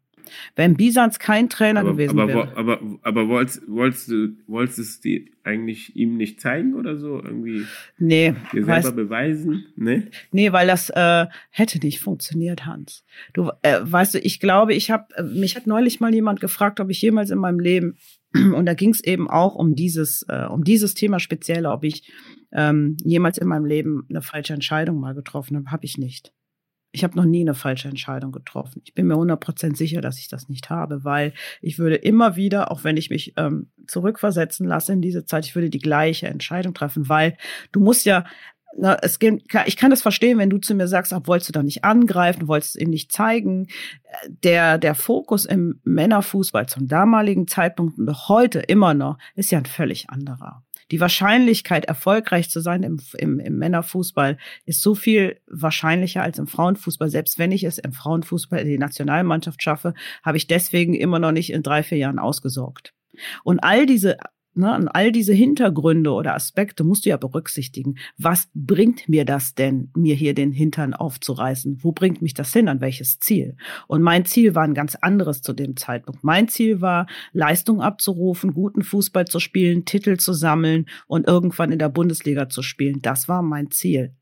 Wenn Bisans kein Trainer aber, gewesen aber, wäre. Aber, aber wolltest, wolltest du wolltest es dir eigentlich ihm nicht zeigen oder so? Irgendwie nee, dir selber weißt, beweisen? Nee? Nee, weil das äh, hätte nicht funktioniert, Hans. Du äh, weißt du, ich glaube, ich habe, äh, mich hat neulich mal jemand gefragt, ob ich jemals in meinem Leben, und da ging es eben auch um dieses, äh, um dieses Thema speziell, ob ich ähm, jemals in meinem Leben eine falsche Entscheidung mal getroffen habe. Habe ich nicht. Ich habe noch nie eine falsche Entscheidung getroffen. Ich bin mir 100% sicher, dass ich das nicht habe, weil ich würde immer wieder, auch wenn ich mich ähm, zurückversetzen lasse in diese Zeit, ich würde die gleiche Entscheidung treffen, weil du musst ja, na, es geht, ich kann das verstehen, wenn du zu mir sagst, ach, wolltest du da nicht angreifen, wolltest es ihm nicht zeigen. Der, der Fokus im Männerfußball zum damaligen Zeitpunkt und heute immer noch ist ja ein völlig anderer die Wahrscheinlichkeit, erfolgreich zu sein im, im, im Männerfußball, ist so viel wahrscheinlicher als im Frauenfußball. Selbst wenn ich es im Frauenfußball in die Nationalmannschaft schaffe, habe ich deswegen immer noch nicht in drei, vier Jahren ausgesorgt. Und all diese Ne, und all diese Hintergründe oder Aspekte musst du ja berücksichtigen. Was bringt mir das denn, mir hier den Hintern aufzureißen? Wo bringt mich das hin? An welches Ziel? Und mein Ziel war ein ganz anderes zu dem Zeitpunkt. Mein Ziel war, Leistung abzurufen, guten Fußball zu spielen, Titel zu sammeln und irgendwann in der Bundesliga zu spielen. Das war mein Ziel.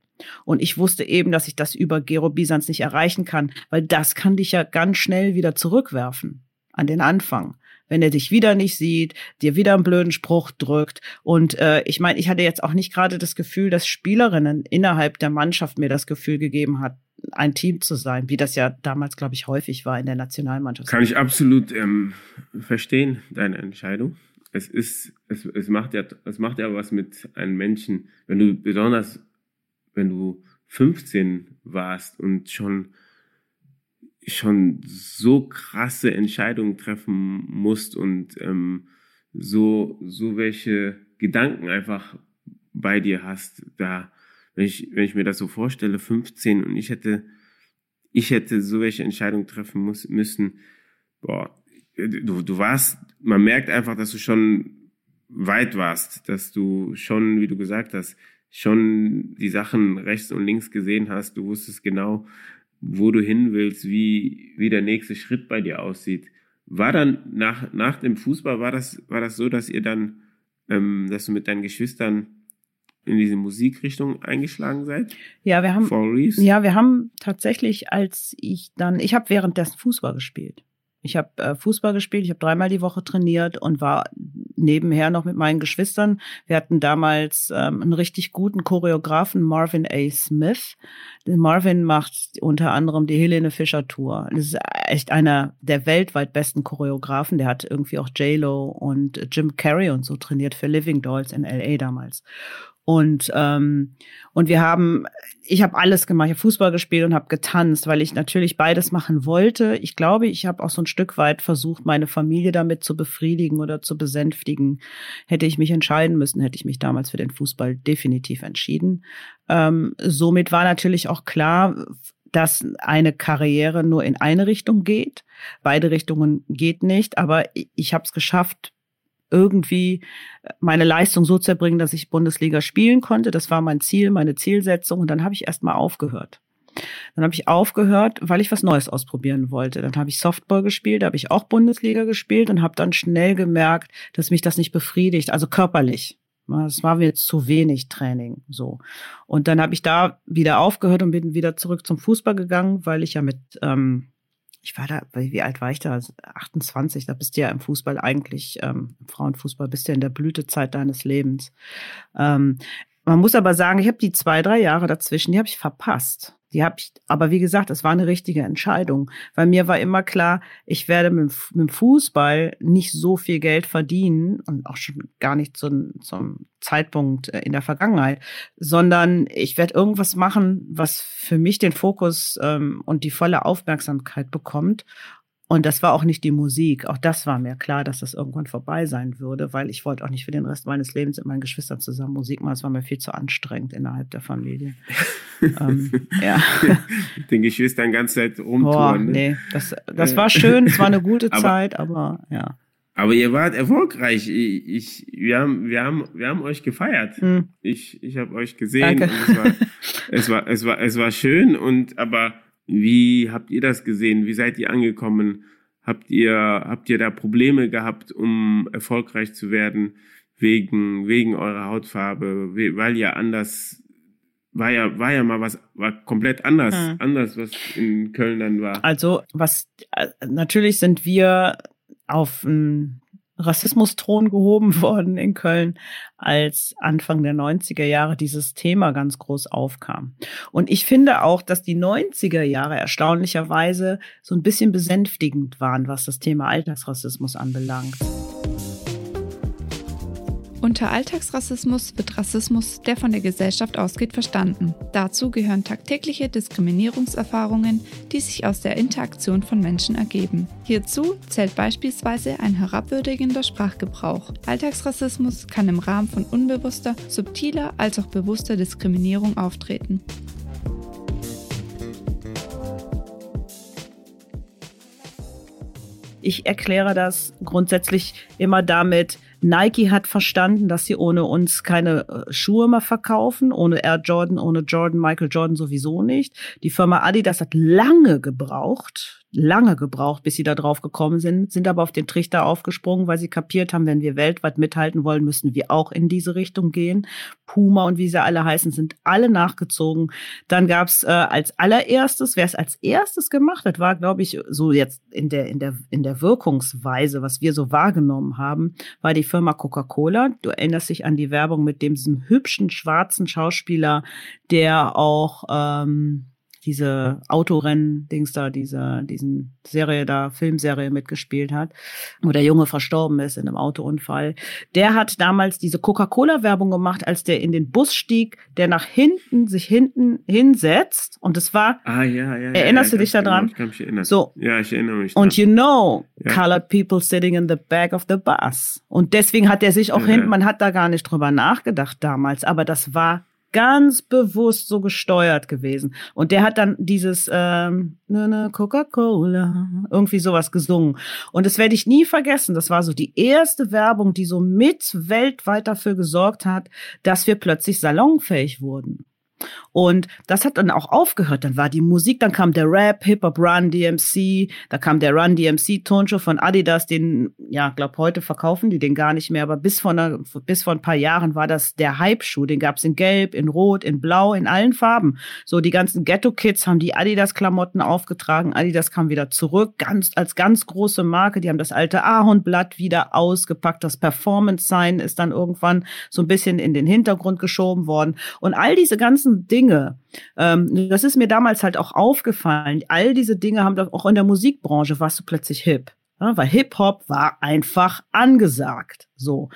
Und ich wusste eben, dass ich das über Gero Bisans nicht erreichen kann, weil das kann dich ja ganz schnell wieder zurückwerfen an den Anfang wenn er dich wieder nicht sieht, dir wieder einen blöden Spruch drückt. Und äh, ich meine, ich hatte jetzt auch nicht gerade das Gefühl, dass Spielerinnen innerhalb der Mannschaft mir das Gefühl gegeben hat, ein Team zu sein, wie das ja damals, glaube ich, häufig war in der Nationalmannschaft. Kann ich absolut ähm, verstehen, deine Entscheidung. Es ist, es, es macht ja, es macht ja was mit einem Menschen, wenn du besonders, wenn du 15 warst und schon schon so krasse Entscheidungen treffen musst und ähm, so, so welche Gedanken einfach bei dir hast. Da, wenn ich, wenn ich mir das so vorstelle, 15 und ich hätte, ich hätte so welche Entscheidungen treffen muss, müssen, boah, du, du warst, man merkt einfach, dass du schon weit warst, dass du schon, wie du gesagt hast, schon die Sachen rechts und links gesehen hast. Du wusstest genau, wo du hin willst, wie, wie der nächste Schritt bei dir aussieht. War dann nach, nach dem Fußball, war das, war das so, dass ihr dann, ähm, dass du mit deinen Geschwistern in diese Musikrichtung eingeschlagen seid? Ja, wir haben, ja, wir haben tatsächlich, als ich dann, ich habe währenddessen Fußball gespielt. Ich habe äh, Fußball gespielt, ich habe dreimal die Woche trainiert und war nebenher noch mit meinen Geschwistern. Wir hatten damals ähm, einen richtig guten Choreografen, Marvin A. Smith. Marvin macht unter anderem die Helene Fischer Tour. Das ist echt einer der weltweit besten Choreografen. Der hat irgendwie auch J-Lo und Jim Carrey und so trainiert für Living Dolls in LA damals. Und ähm, und wir haben, ich habe alles gemacht, ich habe Fußball gespielt und habe getanzt, weil ich natürlich beides machen wollte. Ich glaube, ich habe auch so ein Stück weit versucht, meine Familie damit zu befriedigen oder zu besänftigen. Hätte ich mich entscheiden müssen, hätte ich mich damals für den Fußball definitiv entschieden. Ähm, somit war natürlich auch klar, dass eine Karriere nur in eine Richtung geht. Beide Richtungen geht nicht, aber ich habe es geschafft, irgendwie meine Leistung so zu erbringen, dass ich Bundesliga spielen konnte. Das war mein Ziel, meine Zielsetzung. Und dann habe ich erstmal aufgehört. Dann habe ich aufgehört, weil ich was Neues ausprobieren wollte. Dann habe ich Softball gespielt, da habe ich auch Bundesliga gespielt und habe dann schnell gemerkt, dass mich das nicht befriedigt, also körperlich. Es war mir zu wenig Training, so. Und dann habe ich da wieder aufgehört und bin wieder zurück zum Fußball gegangen, weil ich ja mit ähm, ich war da, wie alt war ich da? 28, da bist du ja im Fußball eigentlich, ähm, Frauenfußball bist du ja in der Blütezeit deines Lebens. Ähm, man muss aber sagen, ich habe die zwei, drei Jahre dazwischen, die habe ich verpasst. Die habe ich, aber wie gesagt, es war eine richtige Entscheidung, weil mir war immer klar, ich werde mit, mit dem Fußball nicht so viel Geld verdienen und auch schon gar nicht zum, zum Zeitpunkt äh, in der Vergangenheit, sondern ich werde irgendwas machen, was für mich den Fokus ähm, und die volle Aufmerksamkeit bekommt. Und das war auch nicht die Musik. Auch das war mir klar, dass das irgendwann vorbei sein würde, weil ich wollte auch nicht für den Rest meines Lebens mit meinen Geschwistern zusammen Musik machen. Das war mir viel zu anstrengend innerhalb der Familie. ähm, ja. Den Geschwistern ganz Zeit rumtouren. Boah, ne? nee, das, das war schön, es war eine gute aber, Zeit, aber ja. Aber ihr wart erfolgreich. Ich, ich, wir, haben, wir, haben, wir haben euch gefeiert. Hm. Ich, ich habe euch gesehen. Danke. es, war, es, war, es, war, es war schön und aber wie habt ihr das gesehen? Wie seid ihr angekommen? Habt ihr, habt ihr da Probleme gehabt, um erfolgreich zu werden wegen, wegen eurer Hautfarbe, weil ihr anders, war ja, war ja mal was, war komplett anders, hm. anders, was in Köln dann war. Also, was, äh, natürlich sind wir auf ein Rassismusthron gehoben worden in Köln, als Anfang der 90er Jahre dieses Thema ganz groß aufkam. Und ich finde auch, dass die 90er Jahre erstaunlicherweise so ein bisschen besänftigend waren, was das Thema Alltagsrassismus anbelangt. Unter Alltagsrassismus wird Rassismus, der von der Gesellschaft ausgeht, verstanden. Dazu gehören tagtägliche Diskriminierungserfahrungen, die sich aus der Interaktion von Menschen ergeben. Hierzu zählt beispielsweise ein herabwürdigender Sprachgebrauch. Alltagsrassismus kann im Rahmen von unbewusster, subtiler als auch bewusster Diskriminierung auftreten. Ich erkläre das grundsätzlich immer damit, Nike hat verstanden, dass sie ohne uns keine äh, Schuhe mehr verkaufen, ohne Air Jordan, ohne Jordan, Michael Jordan sowieso nicht. Die Firma Adidas hat lange gebraucht, lange gebraucht, bis sie da drauf gekommen sind, sind aber auf den Trichter aufgesprungen, weil sie kapiert haben, wenn wir weltweit mithalten wollen, müssen wir auch in diese Richtung gehen. Puma und wie sie alle heißen, sind alle nachgezogen. Dann gab's äh, als allererstes, wer es als erstes gemacht hat, war, glaube ich, so jetzt in der, in der, in der Wirkungsweise, was wir so wahrgenommen haben, war die Firma Coca-Cola. Du erinnerst dich an die Werbung mit dem diesem hübschen schwarzen Schauspieler, der auch ähm, diese Autorennen-Dings da, diese, diesen Serie da, Filmserie mitgespielt hat, wo der Junge verstorben ist in einem Autounfall. Der hat damals diese Coca-Cola-Werbung gemacht, als der in den Bus stieg, der nach hinten, sich hinten hinsetzt. Und es war, ah, ja, ja, erinnerst ja, du dich daran? Ich kann mich erinnern. So. Ja, ich erinnere mich. Und you know, colored people sitting in the back of the bus. Und deswegen hat er sich auch hinten, man hat da gar nicht drüber nachgedacht damals, aber das war ganz bewusst so gesteuert gewesen. Und der hat dann dieses ähm, ne, ne, Coca-Cola, irgendwie sowas gesungen. Und das werde ich nie vergessen. Das war so die erste Werbung, die so mit weltweit dafür gesorgt hat, dass wir plötzlich salonfähig wurden. Und das hat dann auch aufgehört. Dann war die Musik, dann kam der Rap, Hip-Hop, Run DMC, da kam der Run DMC Tonshow von Adidas, den, ja, glaub, heute verkaufen die den gar nicht mehr, aber bis vor, einer, bis vor ein paar Jahren war das der Hype-Schuh. Den gab's in Gelb, in Rot, in Blau, in allen Farben. So, die ganzen Ghetto-Kids haben die Adidas-Klamotten aufgetragen. Adidas kam wieder zurück, ganz, als ganz große Marke. Die haben das alte Ahornblatt wieder ausgepackt. Das Performance-Sign ist dann irgendwann so ein bisschen in den Hintergrund geschoben worden. Und all diese ganzen Dinge, Dinge. Ähm, das ist mir damals halt auch aufgefallen. All diese Dinge haben doch auch in der Musikbranche warst du plötzlich hip. Ja, weil Hip-Hop war einfach angesagt. So.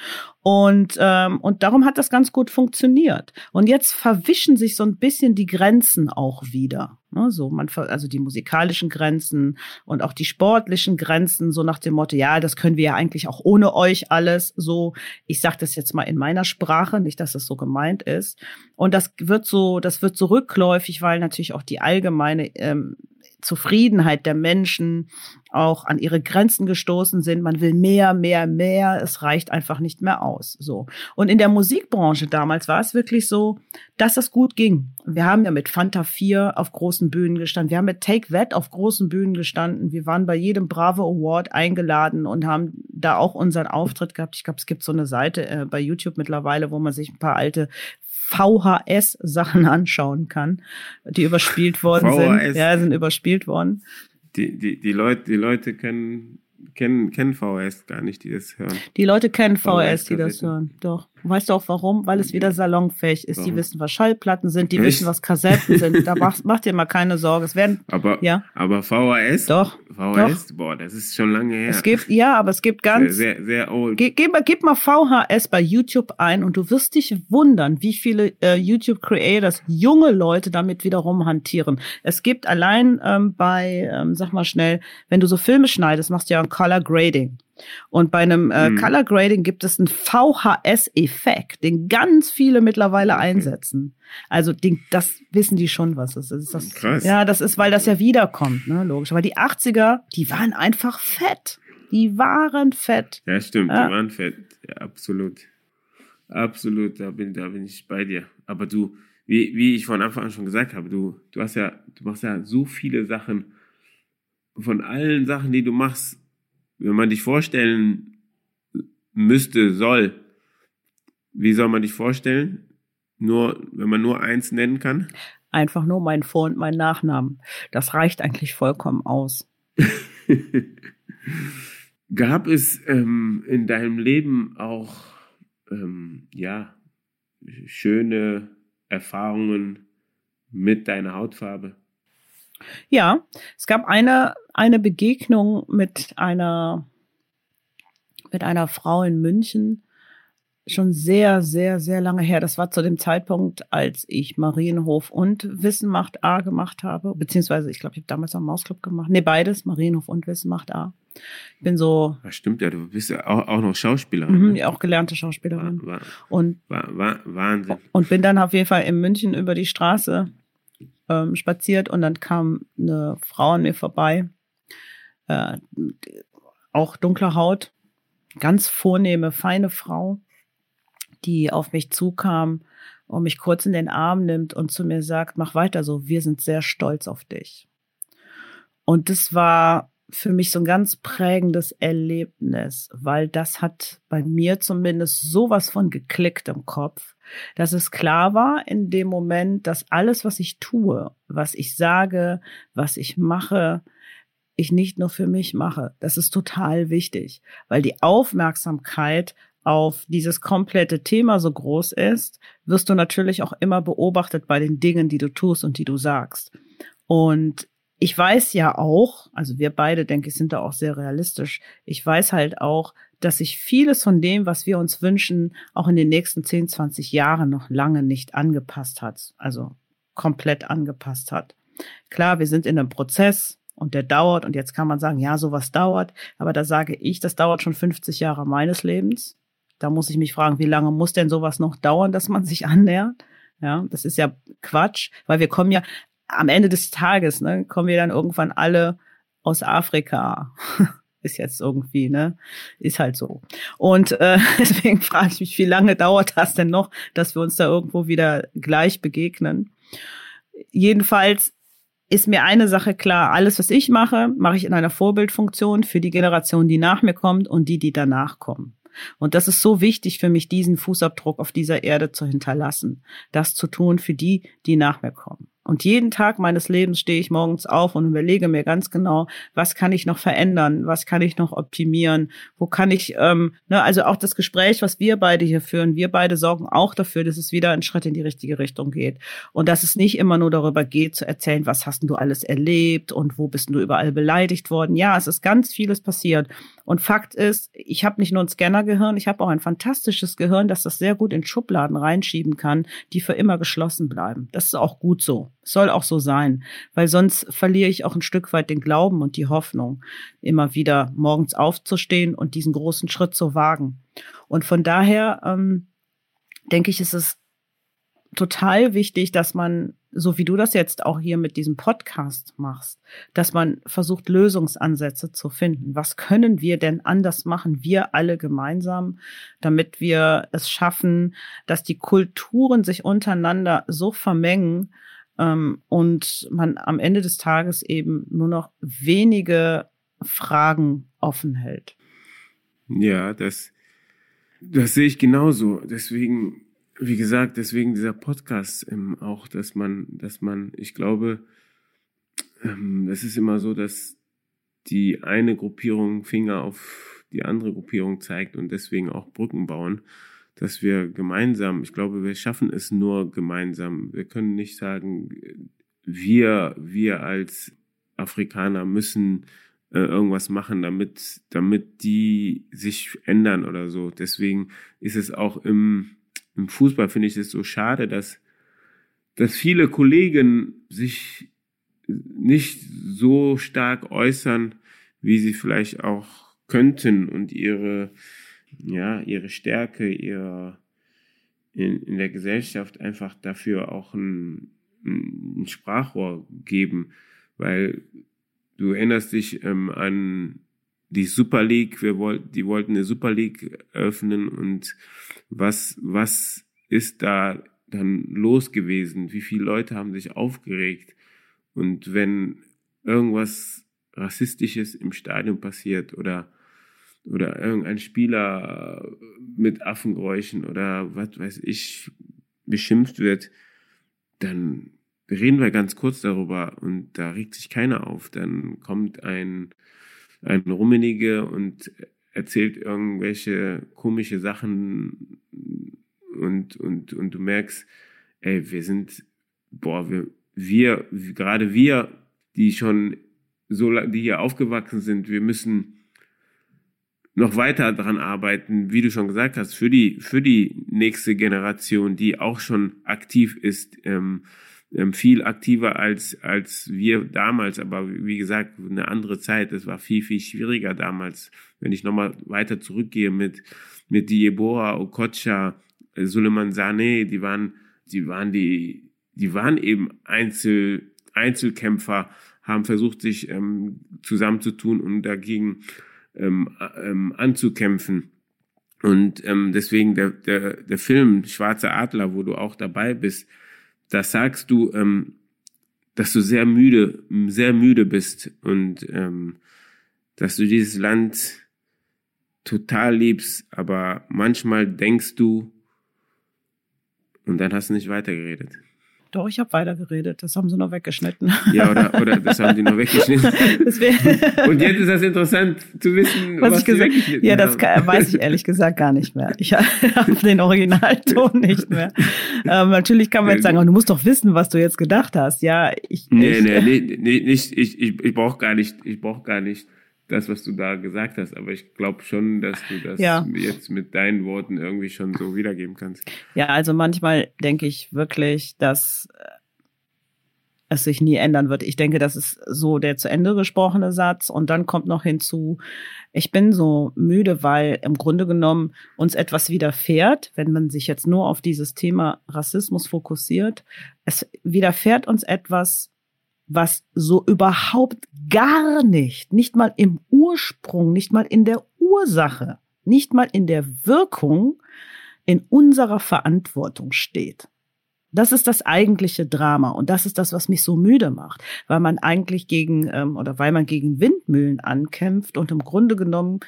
Und, ähm, und darum hat das ganz gut funktioniert. Und jetzt verwischen sich so ein bisschen die Grenzen auch wieder. Ne, so man, also die musikalischen Grenzen und auch die sportlichen Grenzen, so nach dem Motto, ja, das können wir ja eigentlich auch ohne euch alles. So, ich sage das jetzt mal in meiner Sprache, nicht, dass das so gemeint ist. Und das wird so, das wird so rückläufig, weil natürlich auch die allgemeine ähm, Zufriedenheit der Menschen auch an ihre Grenzen gestoßen sind. Man will mehr, mehr, mehr. Es reicht einfach nicht mehr aus. So. Und in der Musikbranche damals war es wirklich so, dass es gut ging. Wir haben ja mit Fanta 4 auf großen Bühnen gestanden. Wir haben mit Take That auf großen Bühnen gestanden. Wir waren bei jedem Bravo Award eingeladen und haben da auch unseren Auftritt gehabt. Ich glaube, es gibt so eine Seite äh, bei YouTube mittlerweile, wo man sich ein paar alte VHS-Sachen anschauen kann, die überspielt worden VHS. sind. Ja, sind überspielt worden. Die, die, die, Leute, die Leute können kennen, kennen VHS gar nicht, die das hören. Die Leute kennen VHS, die das hören. Doch. Weißt du auch warum? Weil es wieder salonfähig ist. Die wissen, was Schallplatten sind, die Echt? wissen, was Kassetten sind. Da mach, mach dir mal keine Sorge. Es werden, aber, ja. aber VHS? Doch. VHS? Doch. Boah, das ist schon lange her. Es gibt, ja, aber es gibt ganz. Sehr, sehr, sehr old. Ge, gib, gib mal VHS bei YouTube ein und du wirst dich wundern, wie viele äh, YouTube-Creators, junge Leute damit wiederum hantieren. Es gibt allein ähm, bei, ähm, sag mal schnell, wenn du so Filme schneidest, machst du ja ein Color Grading. Und bei einem äh, mhm. Color Grading gibt es einen VHS-Effekt, den ganz viele mittlerweile einsetzen. Also den, das wissen die schon, was es ist. Das, Krass. Ja, das ist, weil das ja wiederkommt, ne, logisch. Aber die 80er, die waren einfach fett. Die waren fett. Ja, stimmt, ja. die waren fett. Ja, absolut. Absolut, da bin, da bin ich bei dir. Aber du, wie, wie ich von Anfang an schon gesagt habe, du, du hast ja, du machst ja so viele Sachen. Von allen Sachen, die du machst, wenn man dich vorstellen müsste, soll, wie soll man dich vorstellen? Nur, wenn man nur eins nennen kann? Einfach nur mein Vor- und mein Nachnamen. Das reicht eigentlich vollkommen aus. Gab es ähm, in deinem Leben auch, ähm, ja, schöne Erfahrungen mit deiner Hautfarbe? Ja, es gab eine, eine Begegnung mit einer, mit einer Frau in München, schon sehr, sehr, sehr lange her. Das war zu dem Zeitpunkt, als ich Marienhof und Wissen macht A gemacht habe, beziehungsweise ich glaube, ich habe damals auch Mausclub gemacht. Nee, beides, Marienhof und Wissen macht A. Ich bin so. Das stimmt ja, du bist ja auch, auch noch Schauspielerin. Mhm, ne? Auch gelernte Schauspielerin. War, war, und, war, war, Wahnsinn. Und bin dann auf jeden Fall in München über die Straße ähm, spaziert und dann kam eine Frau an mir vorbei, äh, auch dunkle Haut, ganz vornehme, feine Frau, die auf mich zukam und mich kurz in den Arm nimmt und zu mir sagt, mach weiter so, wir sind sehr stolz auf dich. Und das war für mich so ein ganz prägendes Erlebnis, weil das hat bei mir zumindest sowas von geklickt im Kopf, dass es klar war in dem Moment, dass alles, was ich tue, was ich sage, was ich mache, ich nicht nur für mich mache. Das ist total wichtig, weil die Aufmerksamkeit auf dieses komplette Thema so groß ist, wirst du natürlich auch immer beobachtet bei den Dingen, die du tust und die du sagst. Und ich weiß ja auch, also wir beide, denke ich, sind da auch sehr realistisch. Ich weiß halt auch, dass sich vieles von dem, was wir uns wünschen, auch in den nächsten 10, 20 Jahren noch lange nicht angepasst hat. Also komplett angepasst hat. Klar, wir sind in einem Prozess und der dauert und jetzt kann man sagen, ja, sowas dauert. Aber da sage ich, das dauert schon 50 Jahre meines Lebens. Da muss ich mich fragen, wie lange muss denn sowas noch dauern, dass man sich annähert? Ja, das ist ja Quatsch, weil wir kommen ja, am Ende des Tages, ne, kommen wir dann irgendwann alle aus Afrika. Ist jetzt irgendwie, ne? Ist halt so. Und äh, deswegen frage ich mich, wie lange dauert das denn noch, dass wir uns da irgendwo wieder gleich begegnen? Jedenfalls ist mir eine Sache klar, alles, was ich mache, mache ich in einer Vorbildfunktion für die Generation, die nach mir kommt und die, die danach kommen. Und das ist so wichtig für mich, diesen Fußabdruck auf dieser Erde zu hinterlassen, das zu tun für die, die nach mir kommen. Und jeden Tag meines Lebens stehe ich morgens auf und überlege mir ganz genau, was kann ich noch verändern, was kann ich noch optimieren, wo kann ich, ähm, ne, also auch das Gespräch, was wir beide hier führen, wir beide sorgen auch dafür, dass es wieder einen Schritt in die richtige Richtung geht. Und dass es nicht immer nur darüber geht, zu erzählen, was hast du alles erlebt und wo bist du überall beleidigt worden. Ja, es ist ganz vieles passiert. Und Fakt ist, ich habe nicht nur ein Scannergehirn, ich habe auch ein fantastisches Gehirn, das das sehr gut in Schubladen reinschieben kann, die für immer geschlossen bleiben. Das ist auch gut so. Soll auch so sein, weil sonst verliere ich auch ein Stück weit den Glauben und die Hoffnung, immer wieder morgens aufzustehen und diesen großen Schritt zu wagen. Und von daher ähm, denke ich, ist es total wichtig, dass man, so wie du das jetzt auch hier mit diesem Podcast machst, dass man versucht, Lösungsansätze zu finden. Was können wir denn anders machen, wir alle gemeinsam, damit wir es schaffen, dass die Kulturen sich untereinander so vermengen ähm, und man am Ende des Tages eben nur noch wenige Fragen offen hält. Ja, das, das sehe ich genauso. Deswegen wie gesagt, deswegen dieser Podcast ähm, auch, dass man, dass man, ich glaube, ähm, es ist immer so, dass die eine Gruppierung Finger auf die andere Gruppierung zeigt und deswegen auch Brücken bauen, dass wir gemeinsam, ich glaube, wir schaffen es nur gemeinsam. Wir können nicht sagen, wir, wir als Afrikaner müssen äh, irgendwas machen, damit, damit die sich ändern oder so. Deswegen ist es auch im, im Fußball finde ich es so schade, dass, dass viele Kollegen sich nicht so stark äußern, wie sie vielleicht auch könnten und ihre, ja, ihre Stärke, ihr, in, in der Gesellschaft einfach dafür auch ein, ein Sprachrohr geben, weil du erinnerst dich ähm, an die Super League, wir wollten, die wollten eine Super League öffnen und was, was ist da dann los gewesen? Wie viele Leute haben sich aufgeregt? Und wenn irgendwas Rassistisches im Stadion passiert oder, oder irgendein Spieler mit Affengeräuschen oder was weiß ich beschimpft wird, dann reden wir ganz kurz darüber und da regt sich keiner auf. Dann kommt ein ein Rummenige und erzählt irgendwelche komische Sachen und, und, und du merkst, ey, wir sind, boah, wir, wir, gerade wir, die schon so, die hier aufgewachsen sind, wir müssen noch weiter daran arbeiten, wie du schon gesagt hast, für die, für die nächste Generation, die auch schon aktiv ist, ähm, viel aktiver als, als wir damals. Aber wie gesagt, eine andere Zeit. Es war viel, viel schwieriger damals. Wenn ich nochmal weiter zurückgehe mit, mit Diebora, Okocha, äh, Suleiman Sane, die waren, die waren die, die waren eben Einzel, Einzelkämpfer, haben versucht, sich ähm, zusammenzutun und dagegen ähm, ähm, anzukämpfen. Und ähm, deswegen der, der, der Film Schwarze Adler, wo du auch dabei bist, da sagst du, ähm, dass du sehr müde, sehr müde bist und ähm, dass du dieses Land total liebst, aber manchmal denkst du und dann hast du nicht weitergeredet. Doch, ich habe weitergeredet. Das haben sie noch weggeschnitten. Ja, oder, oder das haben die noch weggeschnitten. Und jetzt ist das interessant zu wissen, was, was ich gesagt habe. Ja, das kann, weiß ich ehrlich gesagt gar nicht mehr. Ich habe den Originalton nicht mehr. Ähm, natürlich kann man jetzt sagen, oh, du musst doch wissen, was du jetzt gedacht hast. Ja, ich. Nee, ich, nee, nee, nee, nicht, ich, ich, ich brauche gar nicht, ich brauche gar nicht das, was du da gesagt hast, aber ich glaube schon, dass du das ja. jetzt mit deinen Worten irgendwie schon so wiedergeben kannst. Ja, also manchmal denke ich wirklich, dass äh, es sich nie ändern wird. Ich denke, das ist so der zu Ende gesprochene Satz. Und dann kommt noch hinzu, ich bin so müde, weil im Grunde genommen uns etwas widerfährt, wenn man sich jetzt nur auf dieses Thema Rassismus fokussiert. Es widerfährt uns etwas, was so überhaupt gar nicht, nicht mal im Ursprung, nicht mal in der Ursache, nicht mal in der Wirkung in unserer Verantwortung steht. Das ist das eigentliche Drama und das ist das, was mich so müde macht, weil man eigentlich gegen ähm, oder weil man gegen Windmühlen ankämpft und im Grunde genommen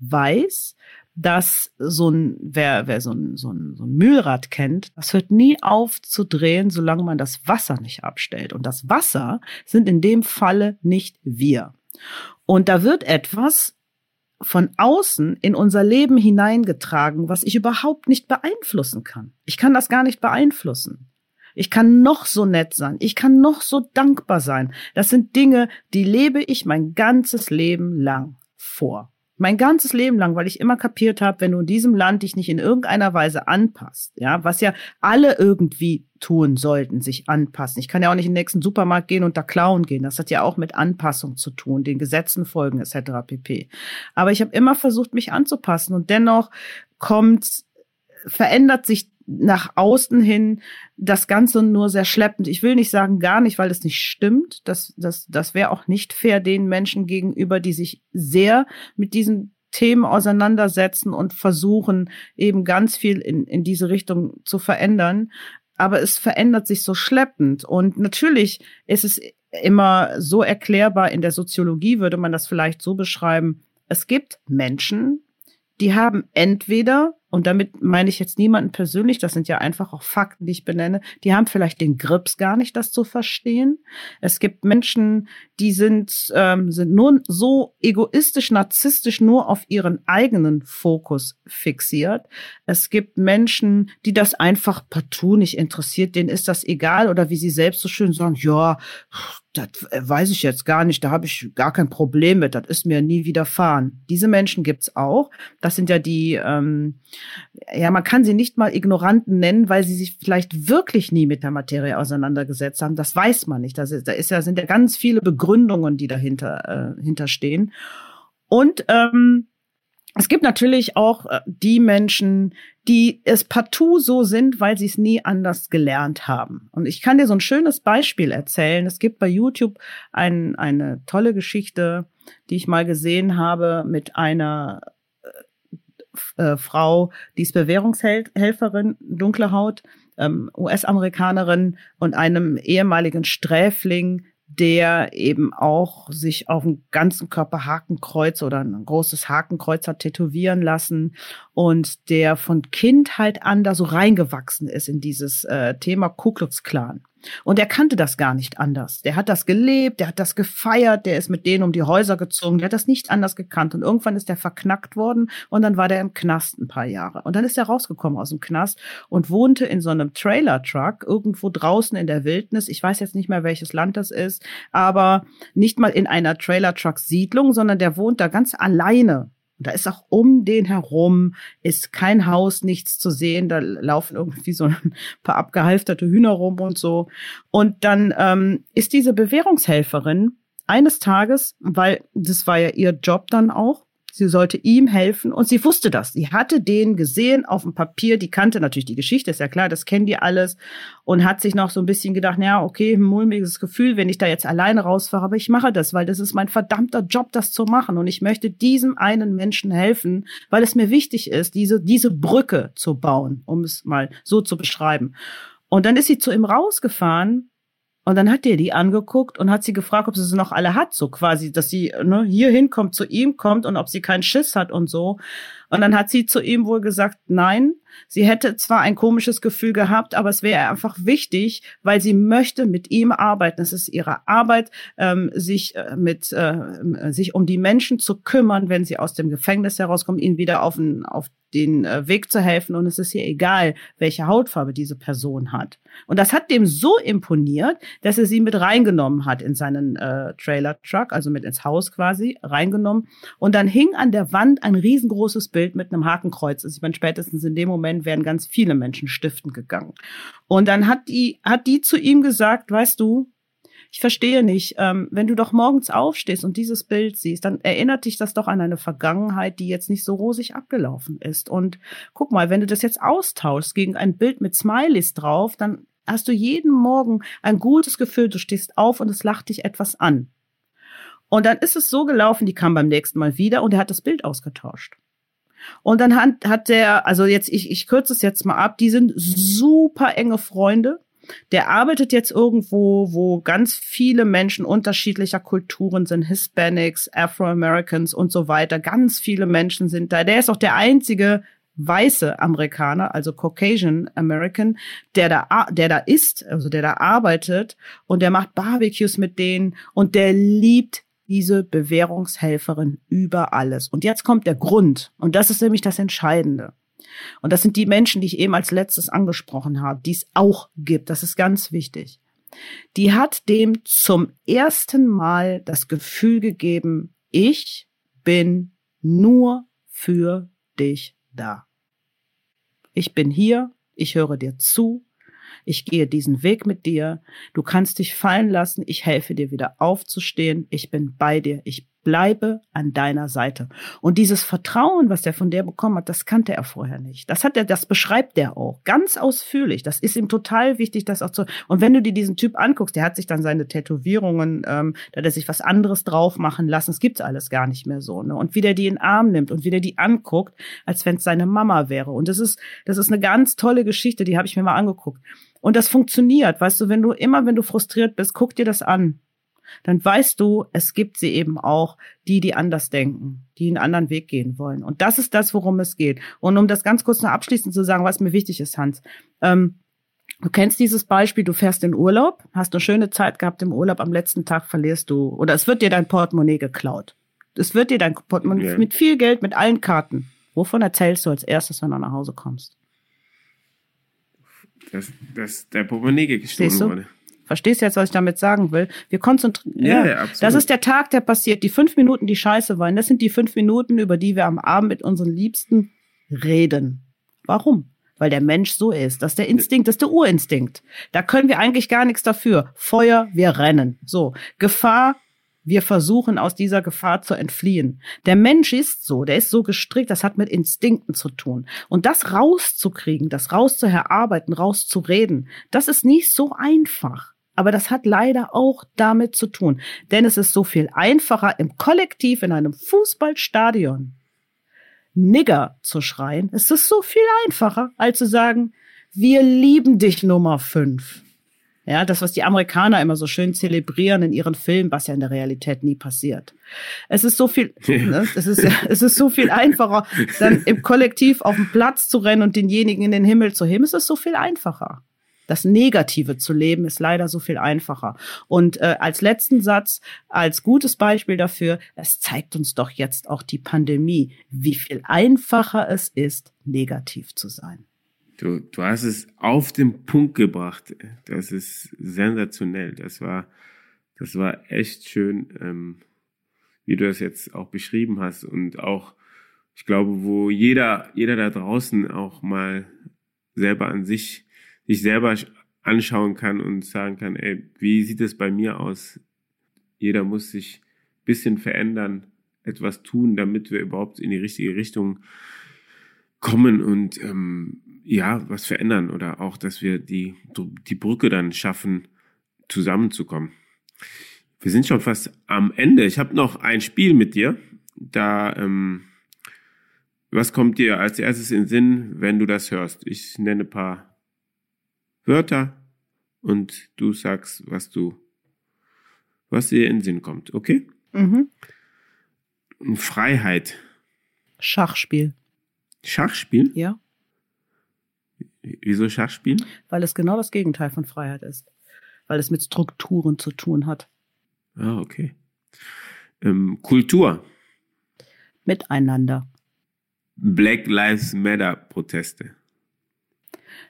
weiß, dass so ein, wer, wer so ein, so, ein, so ein Mühlrad kennt, das hört nie auf zu drehen, solange man das Wasser nicht abstellt. Und das Wasser sind in dem Falle nicht wir. Und da wird etwas von außen in unser Leben hineingetragen, was ich überhaupt nicht beeinflussen kann. Ich kann das gar nicht beeinflussen. Ich kann noch so nett sein. Ich kann noch so dankbar sein. Das sind Dinge, die lebe ich mein ganzes Leben lang vor. Mein ganzes Leben lang, weil ich immer kapiert habe, wenn du in diesem Land dich nicht in irgendeiner Weise anpasst, ja, was ja alle irgendwie tun sollten, sich anpassen. Ich kann ja auch nicht in den nächsten Supermarkt gehen und da klauen gehen. Das hat ja auch mit Anpassung zu tun, den Gesetzen folgen etc. pp. Aber ich habe immer versucht, mich anzupassen und dennoch kommt, verändert sich nach außen hin das Ganze nur sehr schleppend. Ich will nicht sagen gar nicht, weil das nicht stimmt. Das, das, das wäre auch nicht fair den Menschen gegenüber, die sich sehr mit diesen Themen auseinandersetzen und versuchen, eben ganz viel in, in diese Richtung zu verändern. Aber es verändert sich so schleppend. Und natürlich ist es immer so erklärbar, in der Soziologie würde man das vielleicht so beschreiben, es gibt Menschen, die haben entweder und damit meine ich jetzt niemanden persönlich, das sind ja einfach auch Fakten, die ich benenne, die haben vielleicht den Grips gar nicht, das zu verstehen. Es gibt Menschen, die sind, ähm, sind nur so egoistisch, narzisstisch nur auf ihren eigenen Fokus fixiert. Es gibt Menschen, die das einfach partout nicht interessiert, denen ist das egal oder wie sie selbst so schön sagen, ja, das weiß ich jetzt gar nicht, da habe ich gar kein Problem mit, das ist mir nie widerfahren. Diese Menschen gibt's auch. Das sind ja die, ähm, ja, man kann sie nicht mal Ignoranten nennen, weil sie sich vielleicht wirklich nie mit der Materie auseinandergesetzt haben. Das weiß man nicht. Da ist, da ist ja, sind ja ganz viele Begründungen, die dahinter äh, hinterstehen. Und ähm, es gibt natürlich auch äh, die Menschen, die es partout so sind, weil sie es nie anders gelernt haben. Und ich kann dir so ein schönes Beispiel erzählen. Es gibt bei YouTube ein, eine tolle Geschichte, die ich mal gesehen habe mit einer äh, Frau, die ist Bewährungshelferin, dunkle Haut, ähm, US-Amerikanerin und einem ehemaligen Sträfling, der eben auch sich auf dem ganzen Körper Hakenkreuz oder ein großes Hakenkreuz hat tätowieren lassen und der von Kindheit an da so reingewachsen ist in dieses äh, Thema Ku Klux Klan. Und er kannte das gar nicht anders. Der hat das gelebt, der hat das gefeiert, der ist mit denen um die Häuser gezogen, der hat das nicht anders gekannt. Und irgendwann ist er verknackt worden und dann war der im Knast ein paar Jahre. Und dann ist er rausgekommen aus dem Knast und wohnte in so einem Trailer-Truck irgendwo draußen in der Wildnis. Ich weiß jetzt nicht mehr, welches Land das ist, aber nicht mal in einer Trailer-Truck-Siedlung, sondern der wohnt da ganz alleine und da ist auch um den herum, ist kein Haus, nichts zu sehen. Da laufen irgendwie so ein paar abgehalfterte Hühner rum und so. Und dann ähm, ist diese Bewährungshelferin eines Tages, weil das war ja ihr Job dann auch, sie sollte ihm helfen und sie wusste das. Sie hatte den gesehen auf dem Papier, die kannte natürlich die Geschichte, ist ja klar, das kennen die alles und hat sich noch so ein bisschen gedacht, ja, okay, ein mulmiges Gefühl, wenn ich da jetzt alleine rausfahre, aber ich mache das, weil das ist mein verdammter Job, das zu machen und ich möchte diesem einen Menschen helfen, weil es mir wichtig ist, diese, diese Brücke zu bauen, um es mal so zu beschreiben. Und dann ist sie zu ihm rausgefahren und dann hat er die angeguckt und hat sie gefragt, ob sie sie noch alle hat, so quasi, dass sie ne, hier hinkommt, zu ihm kommt und ob sie keinen Schiss hat und so. Und dann hat sie zu ihm wohl gesagt, nein, sie hätte zwar ein komisches Gefühl gehabt, aber es wäre einfach wichtig, weil sie möchte mit ihm arbeiten. Es ist ihre Arbeit, ähm, sich äh, mit äh, sich um die Menschen zu kümmern, wenn sie aus dem Gefängnis herauskommen, ihnen wieder auf, ein, auf den äh, Weg zu helfen und es ist ihr egal, welche Hautfarbe diese Person hat. Und das hat dem so imponiert, dass er sie mit reingenommen hat in seinen äh, Trailer-Truck, also mit ins Haus quasi reingenommen. Und dann hing an der Wand ein riesengroßes Bild mit einem Hakenkreuz. Also ich meine, spätestens in dem Moment wären ganz viele Menschen stiften gegangen. Und dann hat die, hat die zu ihm gesagt, weißt du, ich verstehe nicht, ähm, wenn du doch morgens aufstehst und dieses Bild siehst, dann erinnert dich das doch an eine Vergangenheit, die jetzt nicht so rosig abgelaufen ist. Und guck mal, wenn du das jetzt austauschst gegen ein Bild mit Smileys drauf, dann hast du jeden Morgen ein gutes Gefühl, du stehst auf und es lacht dich etwas an. Und dann ist es so gelaufen, die kam beim nächsten Mal wieder und er hat das Bild ausgetauscht. Und dann hat, hat der, also jetzt, ich, ich kürze es jetzt mal ab, die sind super enge Freunde. Der arbeitet jetzt irgendwo, wo ganz viele Menschen unterschiedlicher Kulturen sind, Hispanics, Afro-Americans und so weiter. Ganz viele Menschen sind da. Der ist auch der einzige weiße Amerikaner, also Caucasian American, der da, der da ist, also der da arbeitet und der macht Barbecues mit denen und der liebt diese Bewährungshelferin über alles. Und jetzt kommt der Grund. Und das ist nämlich das Entscheidende. Und das sind die Menschen, die ich eben als letztes angesprochen habe, die es auch gibt. Das ist ganz wichtig. Die hat dem zum ersten Mal das Gefühl gegeben, ich bin nur für dich da. Ich bin hier, ich höre dir zu, ich gehe diesen Weg mit dir, du kannst dich fallen lassen, ich helfe dir wieder aufzustehen, ich bin bei dir, ich bleibe an deiner Seite. Und dieses Vertrauen, was er von der bekommen hat, das kannte er vorher nicht. Das hat er, das beschreibt er auch ganz ausführlich. Das ist ihm total wichtig, das auch zu. Und wenn du dir diesen Typ anguckst, der hat sich dann seine Tätowierungen, ähm, da hat er sich was anderes drauf machen lassen. Es gibt's alles gar nicht mehr so. Ne? Und wie der die in den Arm nimmt und wie der die anguckt, als wenn es seine Mama wäre. Und das ist, das ist eine ganz tolle Geschichte. Die habe ich mir mal angeguckt. Und das funktioniert, weißt du, wenn du immer, wenn du frustriert bist, guck dir das an dann weißt du, es gibt sie eben auch, die, die anders denken, die einen anderen Weg gehen wollen. Und das ist das, worum es geht. Und um das ganz kurz noch abschließend zu sagen, was mir wichtig ist, Hans. Ähm, du kennst dieses Beispiel, du fährst in Urlaub, hast eine schöne Zeit gehabt im Urlaub, am letzten Tag verlierst du, oder es wird dir dein Portemonnaie geklaut. Es wird dir dein Portemonnaie okay. mit viel Geld, mit allen Karten. Wovon erzählst du als erstes, wenn du nach Hause kommst? Dass, dass der Portemonnaie gestohlen wurde. Verstehst du jetzt, was ich damit sagen will? Wir konzentrieren. Ja, ja, absolut. Das ist der Tag, der passiert. Die fünf Minuten, die scheiße waren, das sind die fünf Minuten, über die wir am Abend mit unseren Liebsten reden. Warum? Weil der Mensch so ist. Das ist der Instinkt, das ist der Urinstinkt. Da können wir eigentlich gar nichts dafür. Feuer, wir rennen. So. Gefahr, wir versuchen aus dieser Gefahr zu entfliehen. Der Mensch ist so, der ist so gestrickt, das hat mit Instinkten zu tun. Und das rauszukriegen, das rauszuerarbeiten, rauszureden, das ist nicht so einfach. Aber das hat leider auch damit zu tun. Denn es ist so viel einfacher, im Kollektiv in einem Fußballstadion Nigger zu schreien. Es ist so viel einfacher, als zu sagen, wir lieben dich Nummer fünf. Ja, das, was die Amerikaner immer so schön zelebrieren in ihren Filmen, was ja in der Realität nie passiert. Es ist so viel, ne, es ist, es ist so viel einfacher, dann im Kollektiv auf den Platz zu rennen und denjenigen in den Himmel zu heben. Es ist so viel einfacher das Negative zu leben ist leider so viel einfacher. Und äh, als letzten Satz, als gutes Beispiel dafür, es zeigt uns doch jetzt auch die Pandemie, wie viel einfacher es ist, negativ zu sein. Du, du hast es auf den Punkt gebracht. Das ist sensationell. Das war, das war echt schön, ähm, wie du das jetzt auch beschrieben hast und auch, ich glaube, wo jeder, jeder da draußen auch mal selber an sich sich selber anschauen kann und sagen kann, ey, wie sieht es bei mir aus? Jeder muss sich ein bisschen verändern, etwas tun, damit wir überhaupt in die richtige Richtung kommen und ähm, ja, was verändern oder auch, dass wir die, die Brücke dann schaffen, zusammenzukommen. Wir sind schon fast am Ende. Ich habe noch ein Spiel mit dir. Da, ähm, was kommt dir als erstes in den Sinn, wenn du das hörst? Ich nenne ein paar Wörter und du sagst, was du, was dir in den Sinn kommt, okay? Mhm. Freiheit. Schachspiel. Schachspiel? Ja. Wieso Schachspiel? Weil es genau das Gegenteil von Freiheit ist. Weil es mit Strukturen zu tun hat. Ah, okay. Ähm, Kultur. Miteinander. Black Lives Matter Proteste.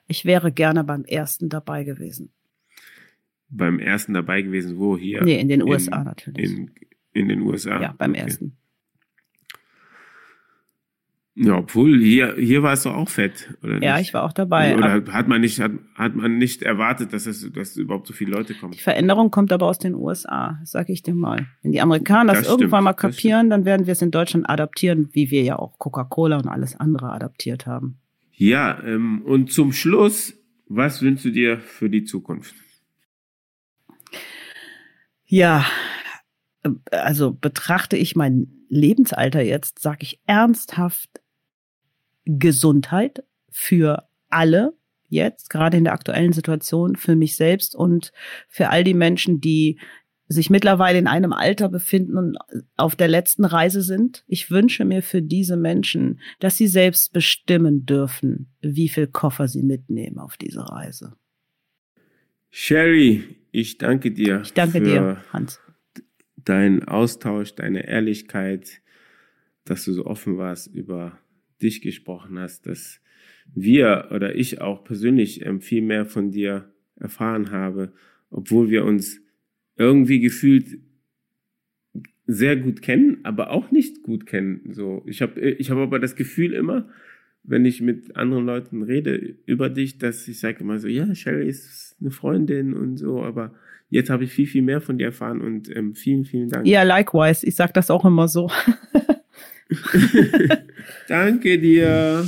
Ich wäre gerne beim ersten dabei gewesen. Beim ersten dabei gewesen, wo hier? Nee, in den USA in, natürlich. In, in, den USA? Ja, beim okay. ersten. Ja, obwohl hier, hier war es doch auch fett, oder Ja, ich war auch dabei. Oder hat man nicht, hat, hat man nicht erwartet, dass es, dass überhaupt so viele Leute kommen? Die Veränderung kommt aber aus den USA, sag ich dir mal. Wenn die Amerikaner das, das irgendwann mal kapieren, dann werden wir es in Deutschland adaptieren, wie wir ja auch Coca-Cola und alles andere adaptiert haben. Ja, ähm, und zum Schluss, was wünschst du dir für die Zukunft? Ja, also betrachte ich mein Lebensalter jetzt, sage ich ernsthaft Gesundheit für alle, jetzt, gerade in der aktuellen Situation, für mich selbst und für all die Menschen, die sich mittlerweile in einem Alter befinden und auf der letzten Reise sind. Ich wünsche mir für diese Menschen, dass sie selbst bestimmen dürfen, wie viel Koffer sie mitnehmen auf diese Reise. Sherry, ich danke dir. Ich danke dir, Hans. Dein Austausch, deine Ehrlichkeit, dass du so offen warst, über dich gesprochen hast, dass wir oder ich auch persönlich ähm, viel mehr von dir erfahren habe, obwohl wir uns irgendwie gefühlt sehr gut kennen, aber auch nicht gut kennen. So, ich habe ich habe aber das Gefühl immer, wenn ich mit anderen Leuten rede über dich, dass ich sage immer so, ja, Sherry ist eine Freundin und so, aber jetzt habe ich viel, viel mehr von dir erfahren und ähm, vielen, vielen Dank. Ja, likewise. Ich sage das auch immer so. Danke dir.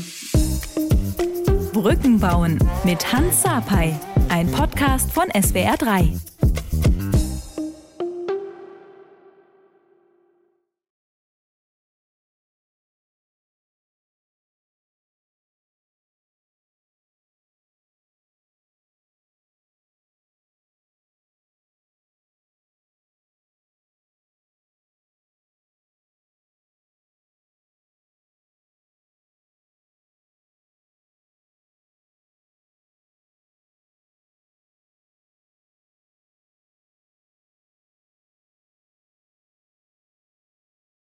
Brücken bauen mit Hans Sapai, ein Podcast von SWR3.